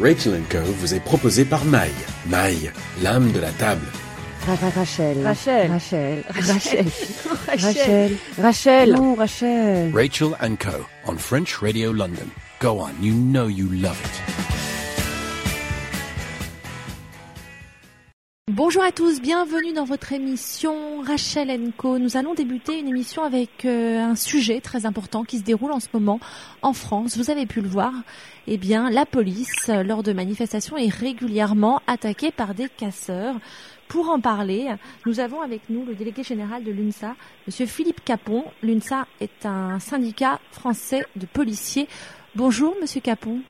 Rachel Co vous est proposé par Maï. Maï, l'âme de la table. Rachel. Rachel. Rachel. Rachel. Rachel. Rachel. Non, Rachel. Rachel? Co on French Radio London. Go on, you know you love it. Bonjour à tous, bienvenue dans votre émission Rachel Co. Nous allons débuter une émission avec euh, un sujet très important qui se déroule en ce moment en France. Vous avez pu le voir. Eh bien, la police, euh, lors de manifestations, est régulièrement attaquée par des casseurs. Pour en parler, nous avons avec nous le délégué général de l'UNSA, Monsieur Philippe Capon. L'UNSA est un syndicat français de policiers. Bonjour, Monsieur Capon.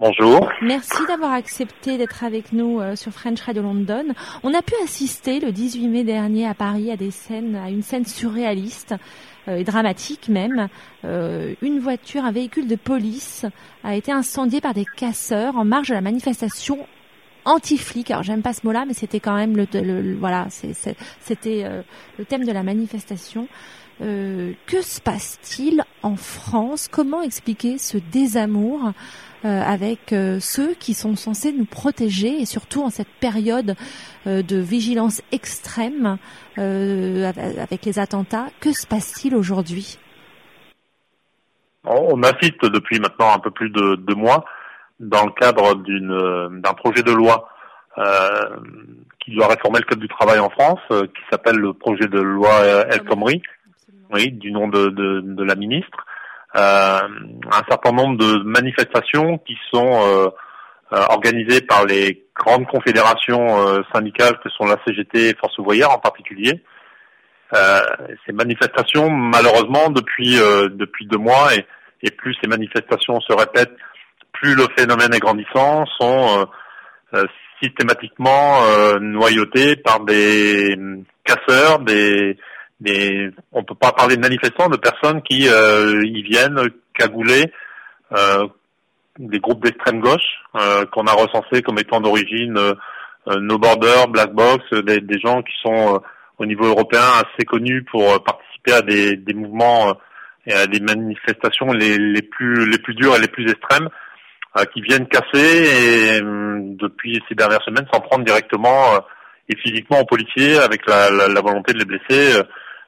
Bonjour. Merci d'avoir accepté d'être avec nous euh, sur French Radio London. On a pu assister le 18 mai dernier à Paris à des scènes, à une scène surréaliste euh, et dramatique même. Euh, une voiture, un véhicule de police a été incendié par des casseurs en marge de la manifestation anti-flic. Alors j'aime pas ce mot-là, mais c'était quand même le, voilà, c'était le thème de la manifestation. Que se passe-t-il en France Comment expliquer ce désamour euh, avec euh, ceux qui sont censés nous protéger et surtout en cette période euh, de vigilance extrême avec les attentats. Que se passe-t-il aujourd'hui? On assiste depuis maintenant un peu plus de deux mois dans le cadre d'un projet de loi qui doit réformer le code du travail en France, qui s'appelle le projet de loi El Khomri, oui, du nom de, de, de la ministre, euh, un certain nombre de manifestations qui sont euh, euh, organisées par les grandes confédérations syndicales que sont la CGT et Force ouvrière en particulier. ces manifestations, malheureusement, depuis depuis deux mois et, et, plus ces manifestations se répètent, plus le phénomène est grandissant, sont systématiquement noyautés par des casseurs, des des, on peut pas parler de manifestants, de personnes qui euh, y viennent cagouler euh, des groupes d'extrême gauche euh, qu'on a recensés comme étant d'origine euh, No Border, Black Box, des, gens qui sont au niveau européen assez connus pour participer à des, des mouvements et à des manifestations les, les plus les plus dures et les plus extrêmes qui viennent casser et depuis ces dernières semaines s'en prendre directement et physiquement aux policiers avec la, la, la volonté de les blesser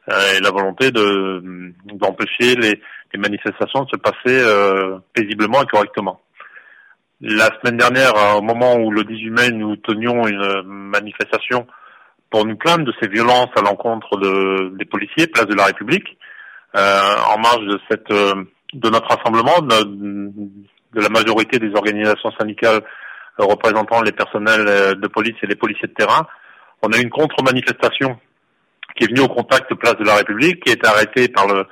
et la volonté de d'empêcher les, les, manifestations de se passer euh, paisiblement et correctement. La semaine dernière, au moment où le 18 mai, nous tenions une manifestation pour nous plaindre de ces violences à l'encontre de, des policiers, place de la République, euh, en marge de cette euh, de notre rassemblement, de, la majorité des organisations syndicales représentant les personnels de police et les policiers de terrain, on a eu une contre-manifestation qui est venu au contact place de la République, qui est arrêté par le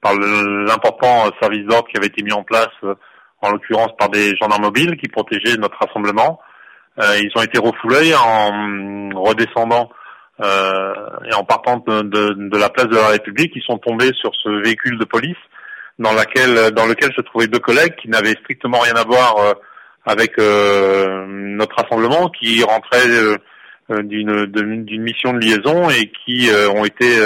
par l'important service d'ordre qui avait été mis en place, euh, en l'occurrence par des gendarmes mobiles qui protégeaient notre rassemblement. Euh, ils ont été refoulés en redescendant euh, et en partant de, de, de, la place de la République. Ils sont tombés sur ce véhicule de police dans, laquelle, dans lequel se trouvaient deux collègues qui n'avaient strictement rien à voir euh, avec euh, notre rassemblement, qui rentraient euh, d'une d'une mission de liaison et qui euh, ont été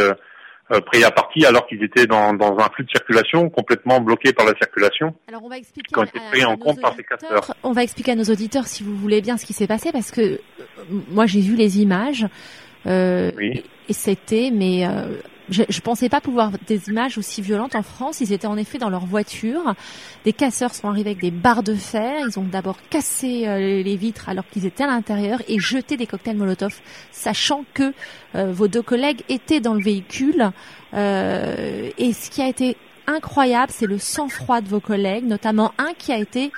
euh, pris à partie alors qu'ils étaient dans, dans, un flux de circulation complètement bloqué par la circulation. Alors on va expliquer qui ont été pris en compte par ces capteurs. On va expliquer à nos auditeurs si vous voulez bien ce qui s'est passé parce que moi j'ai vu les images euh, oui. et c'était mais euh, je, je pensais pas pouvoir des images aussi violentes en France. Ils étaient en effet dans leur voiture. Des casseurs sont arrivés avec des barres de fer. Ils ont d'abord cassé euh, les vitres alors qu'ils étaient à l'intérieur et jeté des cocktails Molotov, sachant que euh, vos deux collègues étaient dans le véhicule. Euh, et ce qui a été incroyable, c'est le sang-froid de vos collègues, notamment un qui a été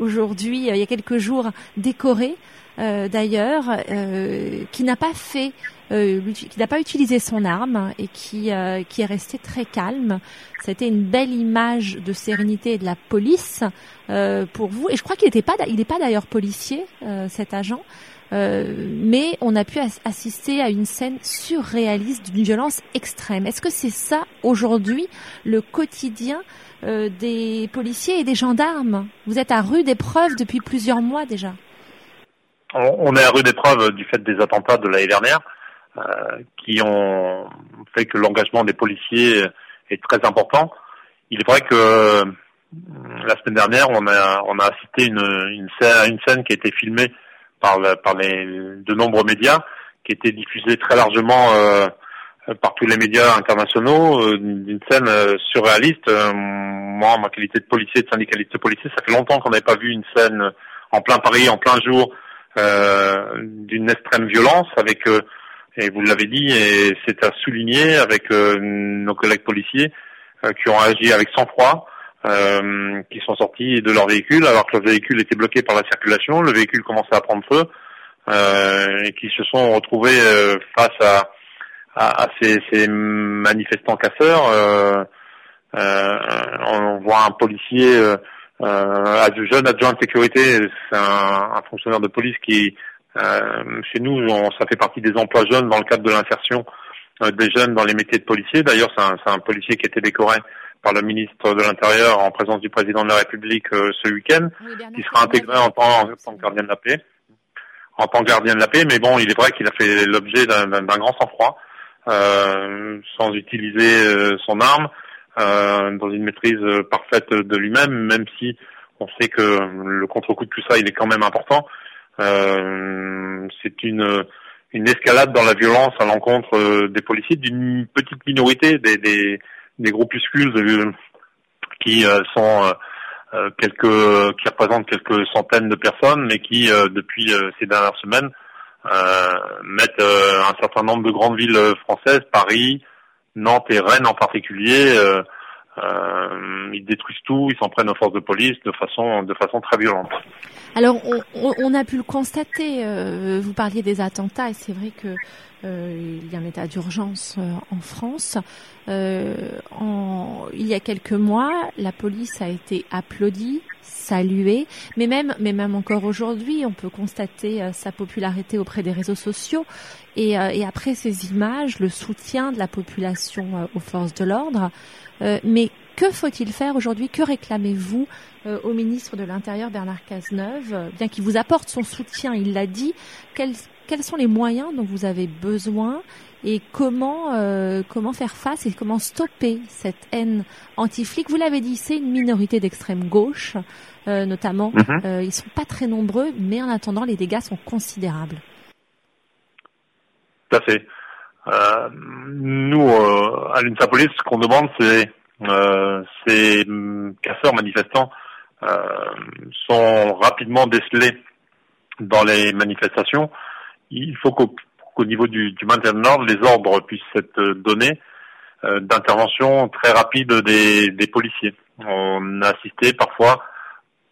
aujourd'hui, il y a quelques jours, décoré. d'ailleurs, qui n'a pas fait euh, qui n'a pas utilisé son arme et qui, euh, qui est resté très calme. C'était une belle image de sérénité et de la police euh, pour vous. Et je crois qu'il n'était pas, il n'est pas d'ailleurs policier, euh, cet agent. mais on a pu assister à une scène surréaliste d'une violence extrême. Est-ce que c'est ça aujourd'hui le quotidien des policiers et des gendarmes? Vous êtes à rue d'épreuve depuis plusieurs mois déjà. On est à rue d'épreuve du fait des attentats de l'année dernière. Euh, qui ont fait que l'engagement des policiers est très important. Il est vrai que la semaine dernière, on a, on a assisté une, une, scène, une scène qui a été filmée par, par les, de nombreux médias, qui a été diffusée très largement euh, par tous les médias internationaux, euh, d'une scène euh, surréaliste. moi, ma qualité de policier, de syndicaliste de policier, ça fait longtemps qu'on n'avait pas vu une scène en plein Paris, en plein jour, d'une extrême violence, avec, et vous l'avez dit, et c'est à souligner, avec nos collègues policiers qui ont agi avec sang-froid, euh, qui sont sortis de leur véhicule alors que le véhicule était bloqué par la circulation, le véhicule commençait à prendre feu euh, et qui se sont retrouvés euh, face à, à, à ces, ces, manifestants casseurs. Euh, euh, on voit un policier, euh, jeune adjoint de sécurité, c'est un, un, fonctionnaire de police qui, chez nous, on, ça fait partie des emplois jeunes dans le cadre de l'insertion des jeunes dans les métiers de policiers. D'ailleurs, c'est un, un, policier qui a été décoré par le ministre de l'Intérieur en présence du président de la République euh, ce week-end, qui sera intégré en tant, que gardien de la paix. En tant que gardien de la paix, mais bon, il est vrai qu'il a fait l'objet d'un grand sang-froid, euh, sans utiliser euh, son arme, euh, dans une maîtrise parfaite de lui-même, même si on sait que le contre-coup de tout ça, il est quand même important. C'est une une escalade dans la violence à l'encontre des policiers d'une petite minorité des, des des groupuscules qui euh, sont euh, quelques qui représentent quelques centaines de personnes, mais qui euh, depuis ces dernières semaines mettent un certain nombre de grandes villes françaises, Paris, Nantes et Rennes en particulier. Ils détruisent tout, ils s'en prennent aux forces de police de façon de façon très violente. Alors on, on a pu le constater. vous parliez des attentats et c'est vrai que euh, il y a un état d'urgence euh, en France. Euh, en, il y a quelques mois, la police a été applaudie, saluée, mais même, mais même encore aujourd'hui, on peut constater sa popularité auprès des réseaux sociaux. Et, et, après ces images, le soutien de la population aux forces de l'ordre. mais que faut-il faire aujourd'hui? Que réclamez-vous au ministre de l'Intérieur Bernard Cazeneuve, bien qu'il vous apporte son soutien, il l'a dit. Quels sont les moyens dont vous avez besoin et comment euh, comment faire face et comment stopper cette haine anti-flic? Vous l'avez dit, c'est une minorité d'extrême gauche, euh, notamment. Mhm. Euh, ils sont pas très nombreux, mais en attendant, les dégâts sont considérables. Tout à fait. Euh, nous, à l'UNSA Police, ce qu'on demande, c'est ces casseurs manifestants sont rapidement décelés dans les manifestations il faut qu'au niveau du, du, maintien de l'ordre, les ordres puissent être donnés euh, d'intervention très rapide des, des, policiers. On a assisté parfois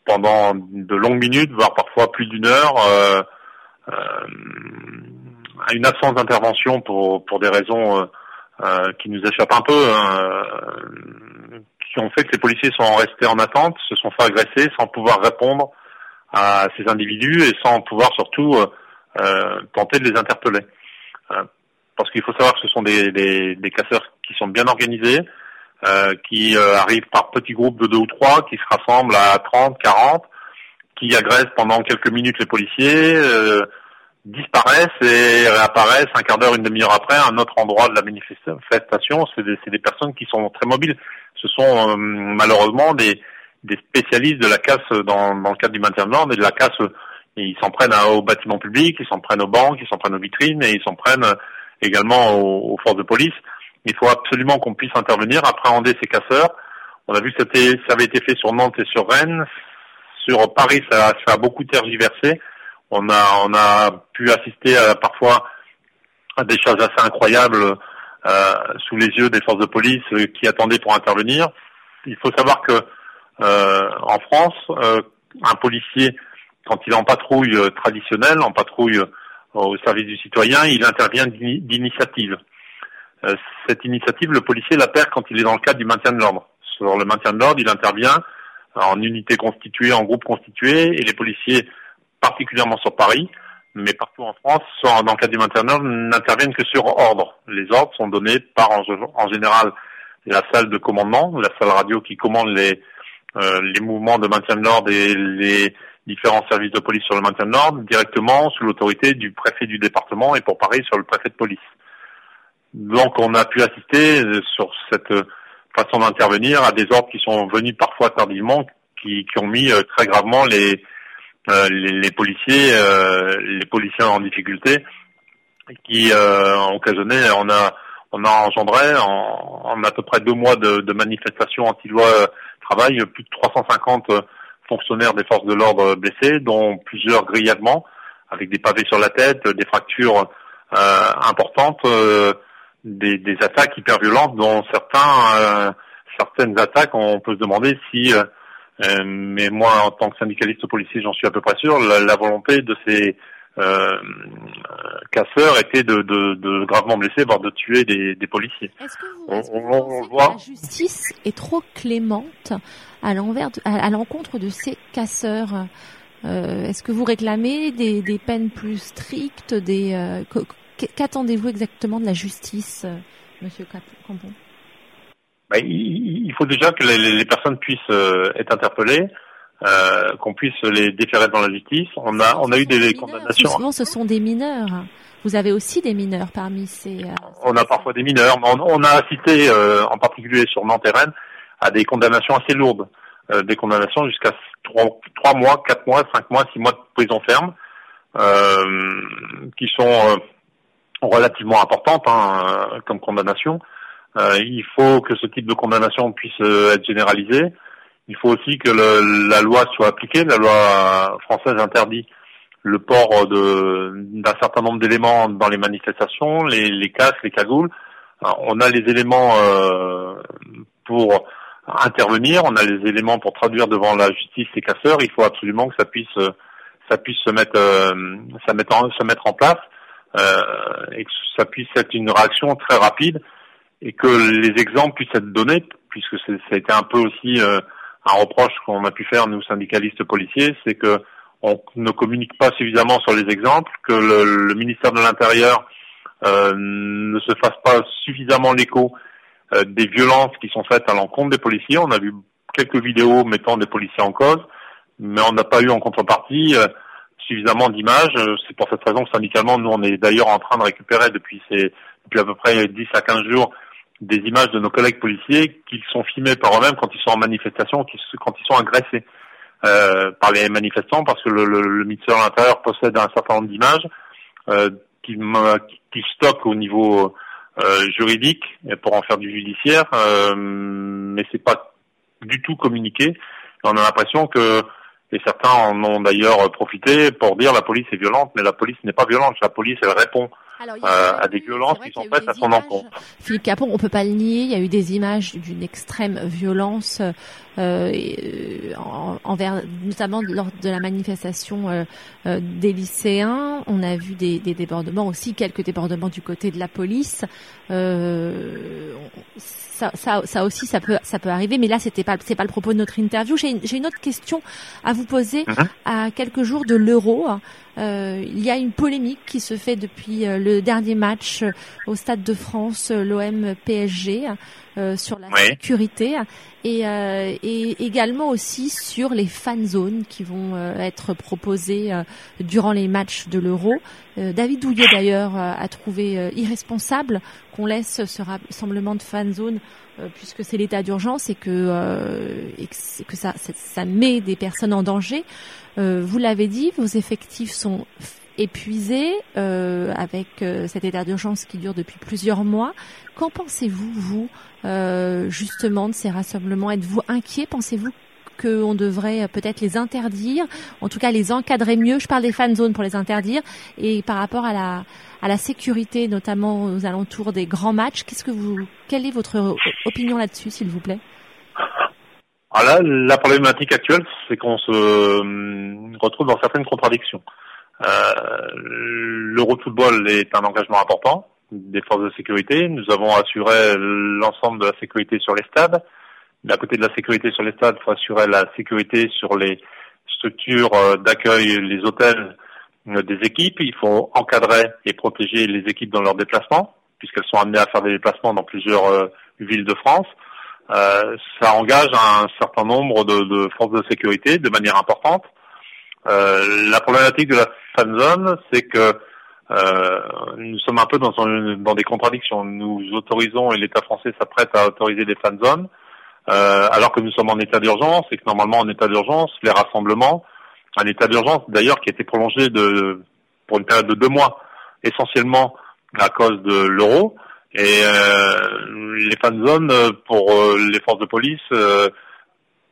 pendant de longues minutes, voire parfois plus d'une heure, euh, euh, à une absence d'intervention pour, pour des raisons euh, euh, qui nous échappent un peu, hein, qui ont fait que les policiers sont restés en attente, se sont fait agresser sans pouvoir répondre à ces individus et sans pouvoir surtout euh, tenter de les interpeller. Euh, parce qu'il faut savoir que ce sont des, des, des casseurs qui sont bien organisés, euh, qui arrivent par petits groupes de deux ou trois, qui se rassemblent à 30, 40, qui agressent pendant quelques minutes les policiers, disparaissent et réapparaissent un quart d'heure, une demi-heure après à un autre endroit de la manifestation. C'est des, des, personnes qui sont très mobiles. Ce sont malheureusement des, des, spécialistes de la casse dans, dans, le cadre du maintien de l'ordre et de la casse ils s'en prennent aux bâtiments publics, ils s'en prennent aux banques, ils s'en prennent aux vitrines et ils s'en prennent euh, également aux, forces de police. Il faut absolument qu'on puisse intervenir, appréhender ces casseurs. On a vu que ça avait été fait sur Nantes et sur Rennes. Sur Paris, ça, a beaucoup tergiversé. On a, on a pu assister à, parfois à des choses assez incroyables euh, sous les yeux des forces de police euh, qui attendaient pour intervenir. Il faut savoir que euh, en France, euh, un policier quand il est en patrouille euh, traditionnelle, en patrouille euh, au service du citoyen, il intervient d'initiative. Euh, cette initiative, le policier la perd quand il est dans le cadre du maintien de l'ordre. Sur le maintien de l'ordre, il intervient en unité constituée, en groupe constitué, et les policiers, particulièrement sur Paris, mais partout en France, dans le cadre du maintien de l'ordre, n'interviennent que sur ordre. Les ordres sont donnés par, en, général, la salle de commandement, la salle radio qui commande les, les mouvements de maintien de l'ordre et les, différents services de police sur le maintien de l'ordre directement sous l'autorité du préfet du département et pour Paris sur le préfet de police. Donc on a pu assister euh, sur cette euh, façon d'intervenir, à des ordres qui sont venus parfois tardivement, qui, qui ont mis très gravement les, les, policiers, les policiers en difficulté, qui ont occasionné, on a on a engendré en, en, à peu près deux mois de, de manifestations anti-loi travail plus de 350 fonctionnaires des forces de l'ordre blessés, dont plusieurs grièvement, avec des pavés sur la tête, des fractures euh, importantes, euh, des, des, attaques hyper violentes, dont certains, euh, certaines attaques, on peut se demander si, mais moi en tant que syndicaliste policier, j'en suis à peu près sûr, la, volonté de ces casseurs était de, de, de, gravement blesser, voire de tuer des, des policiers. Est-ce que vous, on, que la justice est trop clémente à l'encontre de ces casseurs? Euh, Est-ce que vous réclamez des, des, peines plus strictes des euh, Qu'attendez-vous exactement de la justice, euh, Monsieur Campon? Bah, il, faut déjà que les, les personnes puissent être interpellées. Euh, qu'on puisse les déférer dans la justice. On a, on a eu des condamnations. Souvent, ce sont des mineurs. Vous avez aussi des mineurs parmi ces. Euh, on a parfois des mineurs, mais on, a assisté, euh, en particulier sur Nantes à des condamnations assez lourdes, des condamnations jusqu'à trois, mois, quatre mois, cinq mois, six mois de prison ferme, qui sont relativement importantes hein, comme condamnation. il faut que ce type de condamnation puisse être généralisé. Il faut aussi que le, la loi soit appliquée. La loi française interdit le port d'un certain nombre d'éléments dans les manifestations, les, les casques, les cagoules. on a les éléments euh, pour intervenir, on a les éléments pour traduire devant la justice ces casseurs. Il faut absolument que ça puisse, ça puisse se mettre, euh, ça mettre en, se mettre en place euh, et que ça puisse être une réaction très rapide et que les exemples puissent être donnés, puisque ça a été un peu aussi euh, un reproche qu'on a pu faire nous syndicalistes policiers, c'est que on ne communique pas suffisamment sur les exemples, que le, ministère de l'Intérieur euh, ne se fasse pas suffisamment l'écho euh, des violences qui sont faites à l'encontre des policiers. On a vu quelques vidéos mettant des policiers en cause, mais on n'a pas eu en contrepartie euh, suffisamment d'images. C'est pour cette raison que syndicalement, nous, on est d'ailleurs en train de récupérer depuis, ces, depuis à peu près 10 à 15 jours des images de nos collègues policiers qui sont filmés par eux-mêmes quand ils sont en manifestation, quand ils sont agressés euh, par les manifestants, parce que le, le, le ministère de l'Intérieur possède un certain nombre d'images euh, qui, qui stocke au niveau euh, juridique pour en faire du judiciaire, euh, mais c'est pas du tout communiqué. on a l'impression que et certains en ont d'ailleurs profité pour dire la police est violente, mais la police n'est pas violente. La police elle répond euh, à des violences qui sont faites à son encontre. Philippe Capon, on peut pas le nier, il y a eu des images d'une extrême violence envers, notamment lors de la manifestation euh, euh, des lycéens. On a vu des, des, débordements aussi, quelques débordements du côté de la police. Euh, ça, ça, ça, aussi, ça peut, ça peut arriver, mais là, c'était pas, c'est pas le propos de notre interview. J'ai une, une, autre question à vous poser. Mhm. À quelques jours de l'Euro, euh, il y a une polémique qui se fait depuis euh, le dernier match euh, au Stade de France, euh, l'OM PSG, sur la sécurité et, et, également aussi sur les fan zones qui vont être proposées durant les matchs de l'Euro. David Douillet d'ailleurs a trouvé irresponsable qu'on laisse ce rassemblement de fan zones puisque c'est l'état d'urgence et que, et que ça, ça, met des personnes en danger. Euh, vous l'avez dit, vos effectifs sont épuisés euh, avec euh, cet état d'urgence qui dure depuis plusieurs mois. Qu'en pensez-vous, vous, justement, de ces rassemblements? Êtes-vous inquiet? Pensez-vous qu'on devrait peut-être les interdire, en tout cas les encadrer mieux? Je parle des fan zones pour les interdire et par rapport à la à la sécurité, notamment aux alentours des grands matchs. Qu'est-ce que vous, quelle est votre opinion là-dessus, s'il vous plaît? Ah, là, la problématique actuelle, c'est qu'on se euh, retrouve dans certaines contradictions. Euh, L'euro football est un engagement important des forces de sécurité. Nous avons assuré l'ensemble de la sécurité sur les stades. Mais à côté de la sécurité sur les stades, il faut assurer la sécurité sur les structures euh, d'accueil, les hôtels euh, des équipes. Il faut encadrer et protéger les équipes dans leurs déplacements, puisqu'elles sont amenées à faire des déplacements dans plusieurs villes de France. Euh, ça engage un certain nombre de, de, forces de sécurité de manière importante. Euh, la problématique de la fan zone, c'est que euh, nous sommes un peu dans, dans des contradictions. Nous autorisons et l'État français s'apprête à autoriser des fan zones, euh, alors que nous sommes en état d'urgence et que normalement en état d'urgence, les rassemblements, un état d'urgence d'ailleurs qui a été prolongé de pour une période de deux mois, essentiellement à cause de l'euro. Et euh, les fan zones pour euh, les forces de police euh,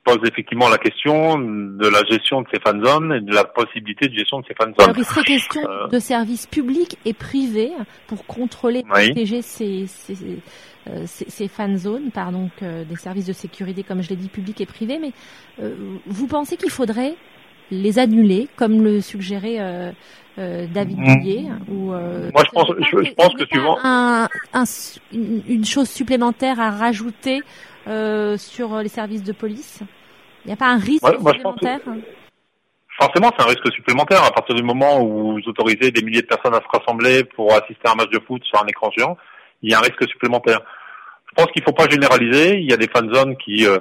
pose effectivement la question de la gestion de ces fan zones et de la possibilité de gestion de ces fan zones. Alors il serait question euh, de services publics et privés pour contrôler et protéger ces, ces, euh, ces, ces, fan zones par donc euh, des services de sécurité, comme je l'ai dit, publics et privés. Mais euh, vous pensez qu'il faudrait les annuler, comme le suggérait euh, David Bouillet ou Moi, je pense, je, je pense que un, un, une chose supplémentaire à rajouter euh, sur les services de police Il n'y a pas un risque ouais, supplémentaire? Forcément, c'est un risque supplémentaire à partir du moment où vous autorisez des milliers de personnes à se rassembler pour assister à un match de foot sur un écran géant. Il y a un risque supplémentaire. Je pense qu'il ne faut pas généraliser. Il y a des fan zones qui euh,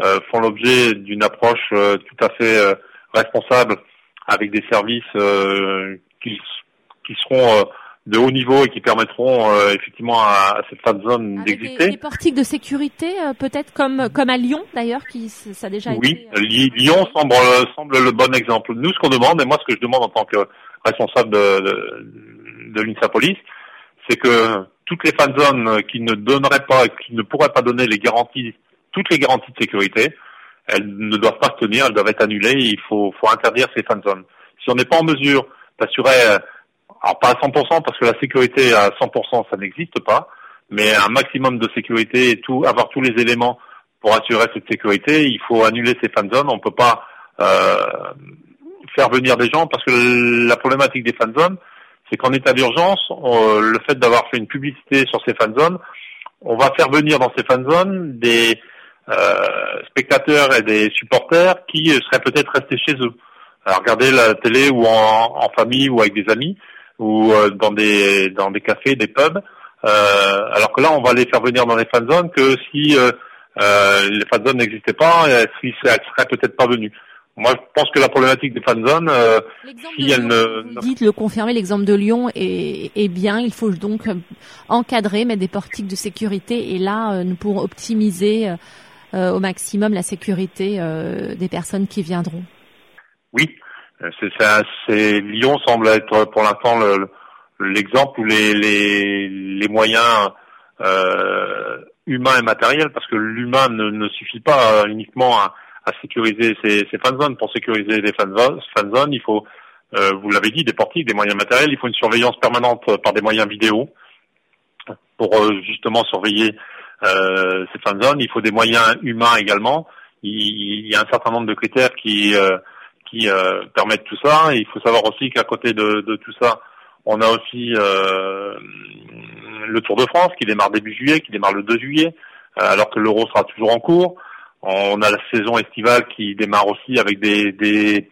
euh, font l'objet d'une approche euh, tout à fait responsable avec des services qui, qui seront de haut niveau et qui permettront euh, effectivement à, à, cette fan zone d'exister. Des, des portiques de sécurité, euh, peut-être comme comme à Lyon d'ailleurs, qui ça a déjà oui, été. Euh, Lyon semble semble le bon exemple. Nous, ce qu'on demande, et moi ce que je demande en tant que responsable de de, de l'INSA Police, c'est que toutes les fan zones qui ne donneraient pas, qui ne pourraient pas donner les garanties, toutes les garanties de sécurité, elles ne doivent pas se tenir, elles doivent être annulées. il faut faut interdire ces fan zones. Si on n'est pas en mesure d'assurer alors pas à 100% parce que la sécurité à 100% ça n'existe pas, mais un maximum de sécurité et tout, avoir tous les éléments pour assurer cette sécurité, il faut annuler ces fan zones. On peut pas euh, faire venir des gens parce que la problématique des fan zones, c'est qu'en état d'urgence, le fait d'avoir fait une publicité sur ces fan zones, on va faire venir dans ces fan zones des euh, spectateurs et des supporters qui seraient peut-être restés chez eux, à regarder la télé ou en, en famille ou avec des amis ou euh, dans des dans des cafés, des pubs. Euh, alors que là, on va les faire venir dans les fan zones que si euh, les fan zones n'existaient pas, si elles seraient peut-être pas venues. Moi, je pense que la problématique des fan zones, euh, si elle ne... Vous dites le confirmer, l'exemple de Lyon est, est, bien. Il faut donc encadrer, mettre des portiques de sécurité, et là, nous pourrons optimiser euh, au maximum la sécurité euh, des personnes qui viendront. Oui, c'est Lyon semble être pour l'instant l'exemple où les, les, les moyens euh, humains et matériels, parce que l'humain ne, ne, suffit pas uniquement à, à sécuriser ces, ces fan zones. Pour sécuriser les fan zones, il faut, euh, vous l'avez dit, des portiques, des moyens matériels. Il faut une surveillance permanente par des moyens vidéo pour euh, justement surveiller euh, ces fan zones. Il faut des moyens humains également. Il, il y a un certain nombre de critères qui euh, qui euh, permettent tout ça. Il faut savoir aussi qu'à côté de, de, tout ça, on a aussi euh, le Tour de France qui démarre début juillet, qui démarre le 2 juillet, euh, alors que l'Euro sera toujours en cours. On a la saison estivale qui démarre aussi avec des, des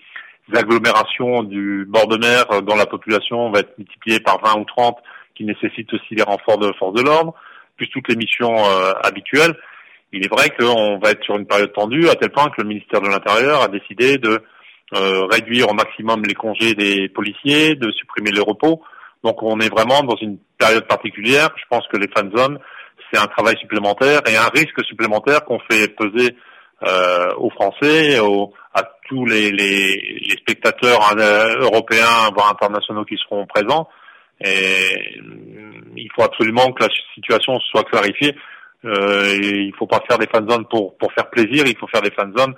agglomérations du bord de mer dont la population va être multipliée par 20 ou 30, qui nécessitent aussi les renforts de force de l'ordre, plus toutes les missions euh, habituelles. Il est vrai qu'on va être sur une période tendue, à tel point que le ministère de l'Intérieur a décidé de euh, réduire au maximum les congés des policiers, de supprimer les repos. Donc on est vraiment dans une période particulière. Je pense que les fan zones, c'est un travail supplémentaire et un risque supplémentaire qu'on fait peser euh, aux Français, aux, à tous les, les, les spectateurs euh, européens, voire internationaux qui seront présents. Et il faut absolument que la situation soit clarifiée. Euh, il faut pas faire des fan zones pour, pour faire plaisir, il faut faire des fan zones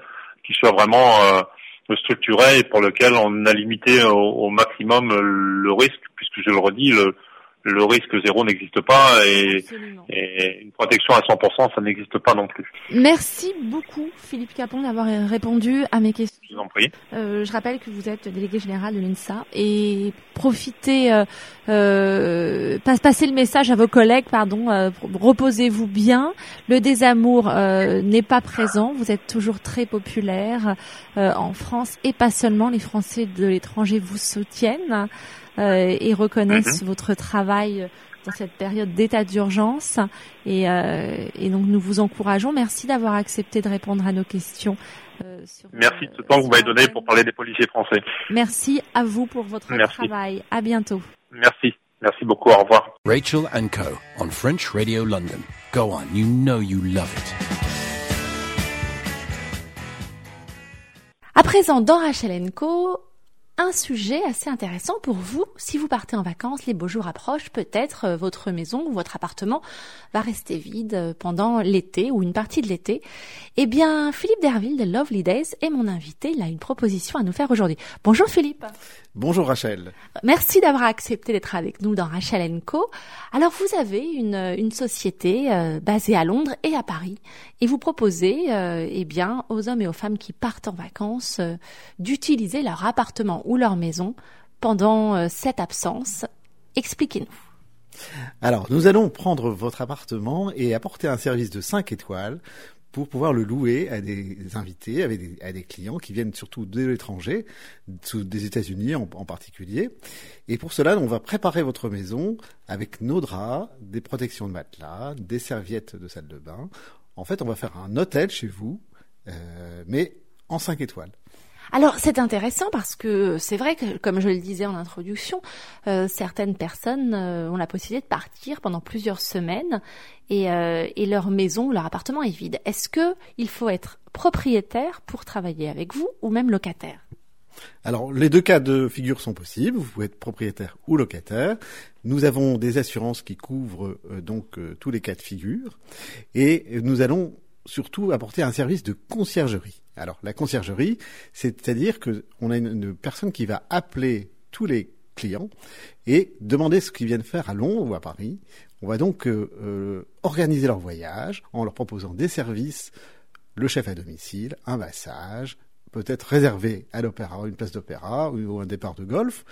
qui soient vraiment structuré et pour lequel on a limité au, au, maximum le risque, puisque je le redis, le, le risque zéro n'existe pas et, et, une protection à 100%, ça n'existe pas non plus. Merci beaucoup Philippe Capon d'avoir répondu à mes questions. Je vous en prie. Euh, je rappelle que vous êtes délégué général de l'INSA et profitez, euh, euh, passez le message à vos collègues, pardon, euh, reposez-vous bien. Le désamour euh, n'est pas présent, vous êtes toujours très populaire euh, en France et pas seulement, les Français de l'étranger vous soutiennent et reconnaissent mmh. votre travail dans cette période d'état d'urgence. Et, euh, et, donc nous vous encourageons. Merci d'avoir accepté de répondre à nos questions. Euh, sur, Merci de ce temps que vous m'avez donné pour parler des policiers français. Merci à vous pour votre Merci. travail. À bientôt. Merci. Merci beaucoup. Au revoir. Rachel and Co. on French Radio London. Go on, you know you love it. À présent, dans Rachel Co, un sujet assez intéressant pour vous. Si vous partez en vacances, les beaux jours approchent, peut-être euh, votre maison ou votre appartement va rester vide euh, pendant l'été ou une partie de l'été. Eh bien, Philippe Derville de Lovely Days est mon invité. Il a une proposition à nous faire aujourd'hui. Bonjour Philippe. Bonjour Rachel. Merci d'avoir accepté d'être avec nous dans Rachel Co. Alors vous avez une, une société euh, basée à Londres et à Paris et vous proposez euh, eh bien aux hommes et aux femmes qui partent en vacances euh, d'utiliser leur appartement ou leur maison pendant cette absence. Expliquez-nous. Alors, nous allons prendre votre appartement et apporter un service de 5 étoiles pour pouvoir le louer à des invités, à des, clients qui viennent surtout de l'étranger, des États-Unis en, particulier. Et pour cela, on va préparer votre maison avec nos draps, des protections de matelas, des serviettes de salle de bain. En fait, on va faire un hôtel chez vous, euh, mais en 5 étoiles. Alors c'est intéressant parce que c'est vrai que, comme je le disais en introduction, euh, certaines personnes euh, ont la possibilité de partir pendant plusieurs semaines et, euh, et leur maison, leur appartement est vide. Est-ce que il faut être propriétaire pour travailler avec vous ou même locataire? Alors, les deux cas de figure sont possibles. Vous pouvez être propriétaire ou locataire. Nous avons des assurances qui couvrent donc tous les cas de figure, et nous allons surtout apporter un service de conciergerie. Alors la conciergerie, c'est-à-dire que on a une, personne qui va appeler tous les clients et demander ce qu'ils viennent faire à Londres ou à Paris. On va donc euh, euh, organiser leur voyage en leur proposant des services, le chef à domicile, un massage, peut-être réservé à l'opéra, une place d'opéra ou un départ de golf.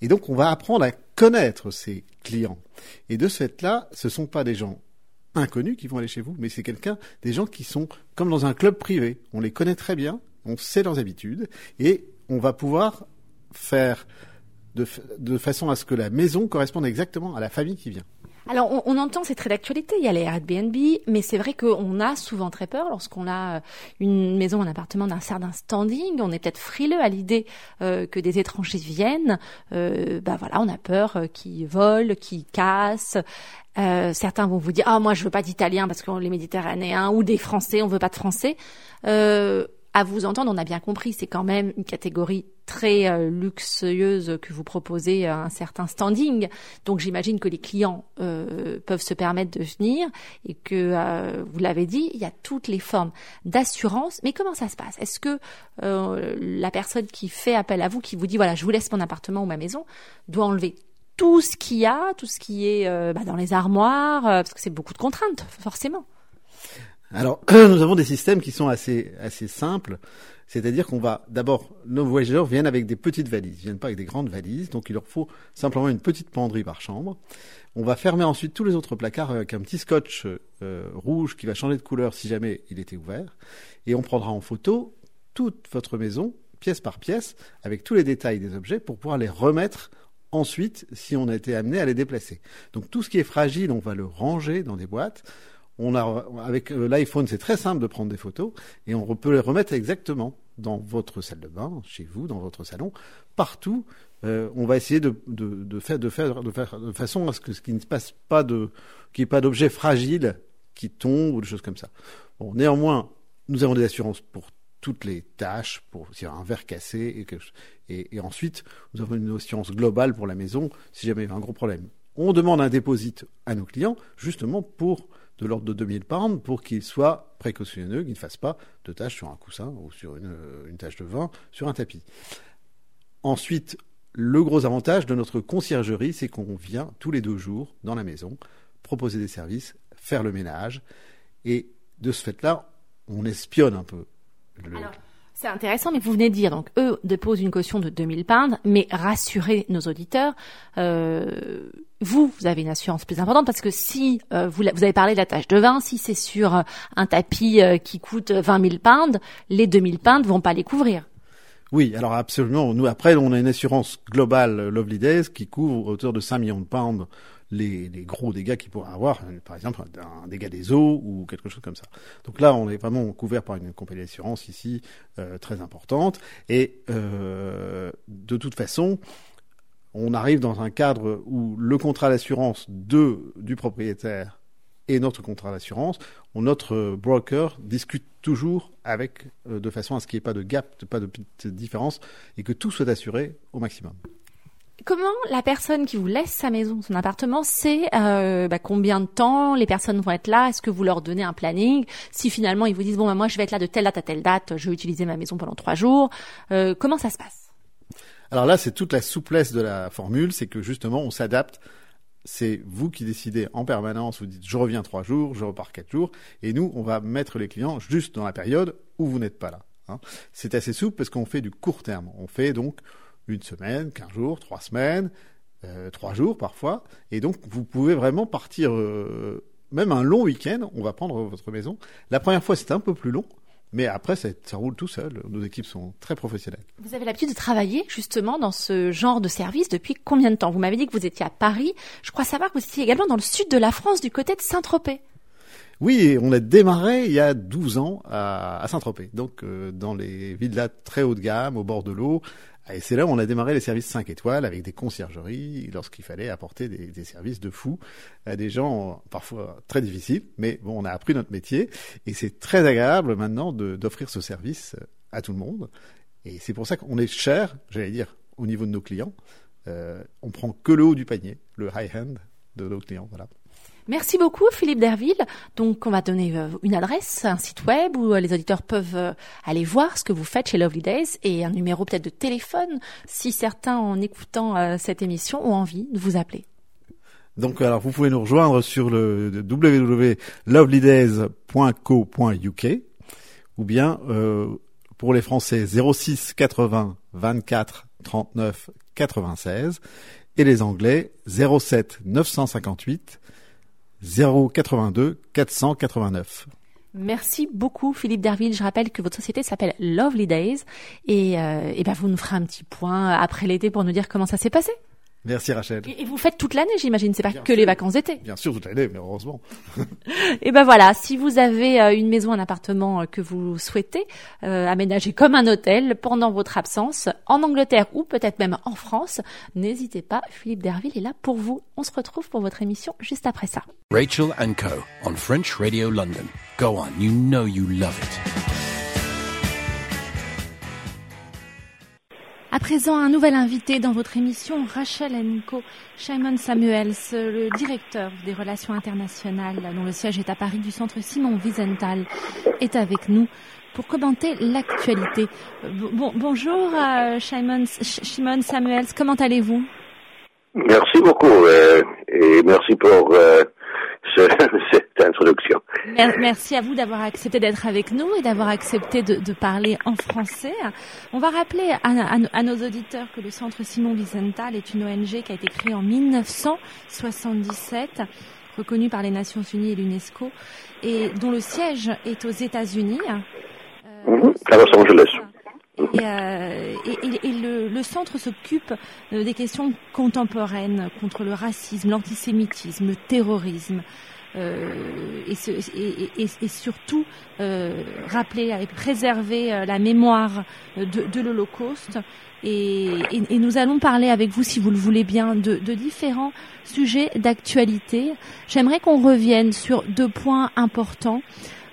Et donc on va apprendre à connaître ces clients. Et de ce fait-là, ce ne sont pas des gens inconnus qui vont aller chez vous, mais c'est quelqu'un, des gens qui sont comme dans un club privé. On les connaît très bien, on sait leurs habitudes, et on va pouvoir faire de, de façon à ce que la maison corresponde exactement à la famille qui vient. Alors, on, entend, c'est très d'actualité, il y a les Airbnb, mais c'est vrai qu'on a souvent très peur lorsqu'on a euh, une maison, un appartement d'un certain standing, on est peut-être frileux à l'idée euh, que des étrangers viennent, euh, bah voilà, on a peur euh, qu'ils volent, qu'ils cassent. Certains vont vous dire, ah moi je veux pas d'Italiens parce qu'on les Méditerranéens, ou des Français, on veut pas de Français. À vous entendre, on a bien compris, c'est quand même une catégorie très euh, luxueuse que vous proposez à un certain standing. Donc j'imagine que les clients euh, peuvent se permettre de venir et que, euh, vous l'avez dit, il y a toutes les formes d'assurance. Mais comment ça se passe? Est-ce que la personne qui fait appel à vous, qui vous dit, voilà, je vous laisse mon appartement ou ma maison, doit enlever tout ce qu'il y a, tout ce qui est bah, dans les armoires, parce que c'est beaucoup de contraintes, forcément alors, nous avons des systèmes qui sont assez assez simples, c'est-à-dire qu'on va d'abord nos voyageurs viennent avec des petites valises, ils viennent pas avec des grandes valises, donc il leur faut simplement une petite penderie par chambre. On va fermer ensuite tous les autres placards avec un petit scotch euh, rouge qui va changer de couleur si jamais il était ouvert, et on prendra en photo toute votre maison pièce par pièce avec tous les détails des objets pour pouvoir les remettre ensuite si on a été amené à les déplacer. Donc tout ce qui est fragile, on va le ranger dans des boîtes on a, avec euh, l'iPhone, c'est très simple de prendre des photos et on peut les remettre exactement dans votre salle de bain, chez vous, dans votre salon, partout. Euh, on va essayer de, faire, de, faire, de faire de façon à ce que ce qui ne passe pas de, qu'il n'y ait pas d'objets fragiles qui tombent ou des choses comme ça. Bon, néanmoins, nous avons des assurances pour toutes les tâches, pour s'il y a un verre cassé et, et, et, ensuite nous avons une assurance globale pour la maison si jamais il y a un gros problème. On demande un dépôt à nos clients justement pour de l'ordre de 2000 pounds pour qu'il soit précautionneux, qu'il ne fasse pas de taches sur un coussin ou sur une, une tache de vin sur un tapis. Ensuite, le gros avantage de notre conciergerie, c'est qu'on vient tous les deux jours dans la maison proposer des services, faire le ménage, et de ce fait-là, on espionne un peu. Le... C'est intéressant, mais vous venez de dire, donc eux déposent une caution de 2000 pounds, mais rassurez nos auditeurs, euh, vous, vous avez une assurance plus importante parce que si euh, vous, vous, avez parlé de la tâche de vin, si c'est sur euh, un tapis euh, qui coûte 20 000 pounds, les 2000 pounds vont pas les couvrir. Oui, alors absolument. Nous, après, on a une assurance globale Lovely Days qui couvre autour de 5 millions de pounds les, les gros dégâts qu'il pourrait avoir, par exemple un, dégât des eaux ou quelque chose comme ça. Donc là, on est vraiment couvert par une compagnie d'assurance ici euh, très importante. Et euh, de toute façon, on arrive dans un cadre où le contrat d'assurance de du propriétaire et notre contrat d'assurance, notre broker discute toujours avec de façon à ce qu'il n'y ait pas de gap, pas de différence et que tout soit assuré au maximum. Comment la personne qui vous laisse sa maison, son appartement, sait euh, bah, combien de temps les personnes vont être là? Est-ce que vous leur donnez un planning? Si finalement ils vous disent bon bah, moi je vais être là de telle date à telle date, je vais utiliser ma maison pendant trois jours, euh, comment ça se passe? Alors là c'est toute la souplesse de la formule, c'est que justement on s'adapte. C'est vous qui décidez en permanence. Vous dites je reviens trois jours, je repars quatre jours, et nous on va mettre les clients juste dans la période où vous n'êtes pas là. Hein. C'est assez souple parce qu'on fait du court terme. On fait donc une semaine, quinze jours, trois semaines, euh, trois jours parfois. Et donc, vous pouvez vraiment partir, euh, même un long week-end, on va prendre votre maison. La première fois, c'est un peu plus long. Mais après, ça, ça, roule tout seul. Nos équipes sont très professionnelles. Vous avez l'habitude de travailler justement dans ce genre de service depuis combien de temps? Vous m'avez dit que vous étiez à Paris. Je crois savoir que vous étiez également dans le sud de la France, du côté de Saint-Tropez. Oui, on a démarré il y a 12 ans à, Saint-Tropez, donc euh, dans les villas très haut de gamme, au bord de l'eau, et c'est là où on a démarré les services 5 étoiles avec des conciergeries lorsqu'il fallait apporter des, services de fou à des gens parfois très difficiles. Mais bon, on a appris notre métier et c'est très agréable maintenant d'offrir ce service à tout le monde. Et c'est pour ça qu'on est cher, j'allais dire, au niveau de nos clients. Euh, on prend que le haut du panier, le high-end de nos clients. Voilà. Merci beaucoup Philippe Derville. Donc on va donner euh, une adresse, un site web où euh, les auditeurs peuvent euh, aller voir ce que vous faites chez Lovely Days et un numéro peut-être de téléphone si certains en écoutant cette émission ont envie de vous appeler. Donc alors vous pouvez nous rejoindre sur le www.lovelydays.co.uk ou bien pour les Français 06 80 24 39 96 et les Anglais 07 958 082 489. Merci beaucoup Philippe Derville. Je rappelle que votre société s'appelle Lovely Days et, euh, ben vous nous ferez un petit point après l'été pour nous dire comment ça s'est passé. Merci Rachel. Et, vous faites toute l'année, j'imagine. C'est pas que les vacances d'été. Bien sûr, toute l'année, mais heureusement. et ben voilà, si vous avez euh, une maison, un appartement euh, que vous souhaitez euh, aménager comme un hôtel pendant votre absence en Angleterre ou peut-être même en France, n'hésitez pas. Philippe Derville est là pour vous. On se retrouve pour votre émission juste après ça. Rachel and Co. on French Radio London. Go on, you know you love it. À présent, un nouvel invité dans votre émission, Rachel Enco, Simon Samuels, le directeur des relations internationales, dont le siège est à Paris du centre Simon Wiesenthal, est avec nous pour commenter l'actualité. Bon, bonjour, euh, Simon, Simon Samuels, comment allez-vous? Merci beaucoup euh, et merci pour euh, cette introduction. Merci à vous d'avoir accepté d'être avec nous et d'avoir accepté de, de, parler en français. On va rappeler à, à, à, nos auditeurs que le Centre Simon Wiesenthal est une ONG qui a été créée en 1977 reconnue par les Nations Unies et l'UNESCO et dont le siège est aux États-Unis. Euh, à Los Angeles. Et, euh, et, et le, le, centre s'occupe des questions contemporaines contre le racisme, l'antisémitisme, le terrorisme, euh, et, ce, et, surtout euh, rappeler et préserver euh, la mémoire de, de l'Holocauste. Et, nous allons parler avec vous, si vous le voulez bien, de, de différents sujets d'actualité. J'aimerais qu'on revienne sur deux points importants.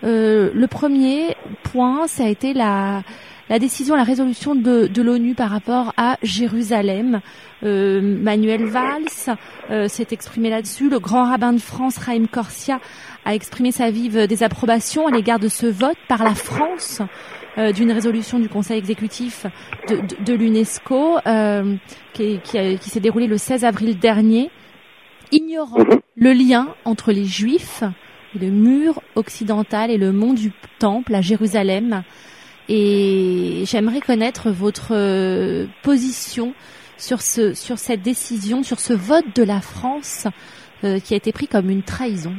Euh, le premier point, ça a été la, la décision, la résolution de, de l'ONU par rapport à Jérusalem. Euh, Manuel Valls euh, s'est exprimé là-dessus. Le grand rabbin de France, Raïm Corsia, a exprimé sa vive désapprobation à l'égard de ce vote par la France euh, d'une résolution du Conseil exécutif de, de, de l'UNESCO euh, qui, qui, qui s'est déroulée le 16 avril dernier, ignorant mhm. le lien entre les Juifs, le mur occidental et le mont du Temple à Jérusalem. Et j'aimerais connaître votre euh, position sur ce, sur cette décision, sur ce vote de la France euh, qui a été pris comme une trahison.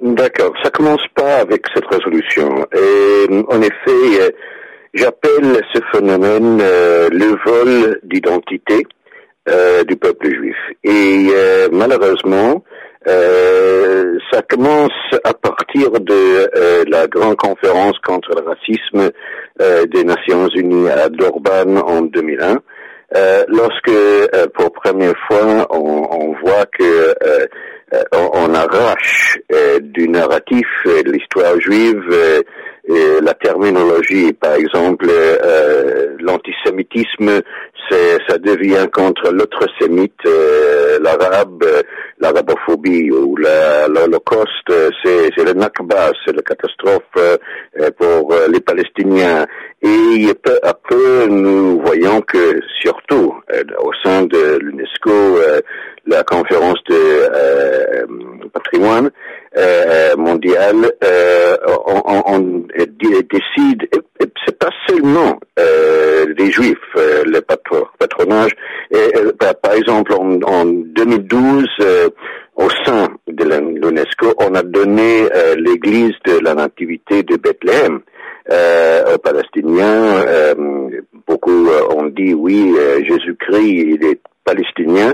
D'accord. Ça commence pas avec cette résolution. Et en effet, euh, j'appelle ce phénomène euh, le vol d'identité euh, du peuple juif. Et malheureusement, euh, ça commence à partir de euh, la grande conférence contre le racisme euh, des Nations Unies à Durban en 2001. euh, lorsque euh, pour première fois on, on voit que on, on arrache du narratif l'histoire juive la terminologie, par exemple, euh, l'antisémitisme, ça devient contre l'autre sémite, euh, l'arabe, euh, l'arabophobie ou l'Holocauste, euh, c'est, le Nakba, c'est la catastrophe euh, pour les Palestiniens. Et peu à peu, nous voyons que surtout au sein de l'UNESCO, la conférence de euh, patrimoine euh, mondial, euh, on, on- on dé- décide, c'est pas seulement euh, les juifs, euh, le patro- patronage. Par, exemple, en, en 2012, euh, au sein de l'UNESCO, on a donné l'église de la Nativité de Bethléem euh, aux Palestiniens. Euh, beaucoup ont dit oui, Jésus-Christ, il est palestinien.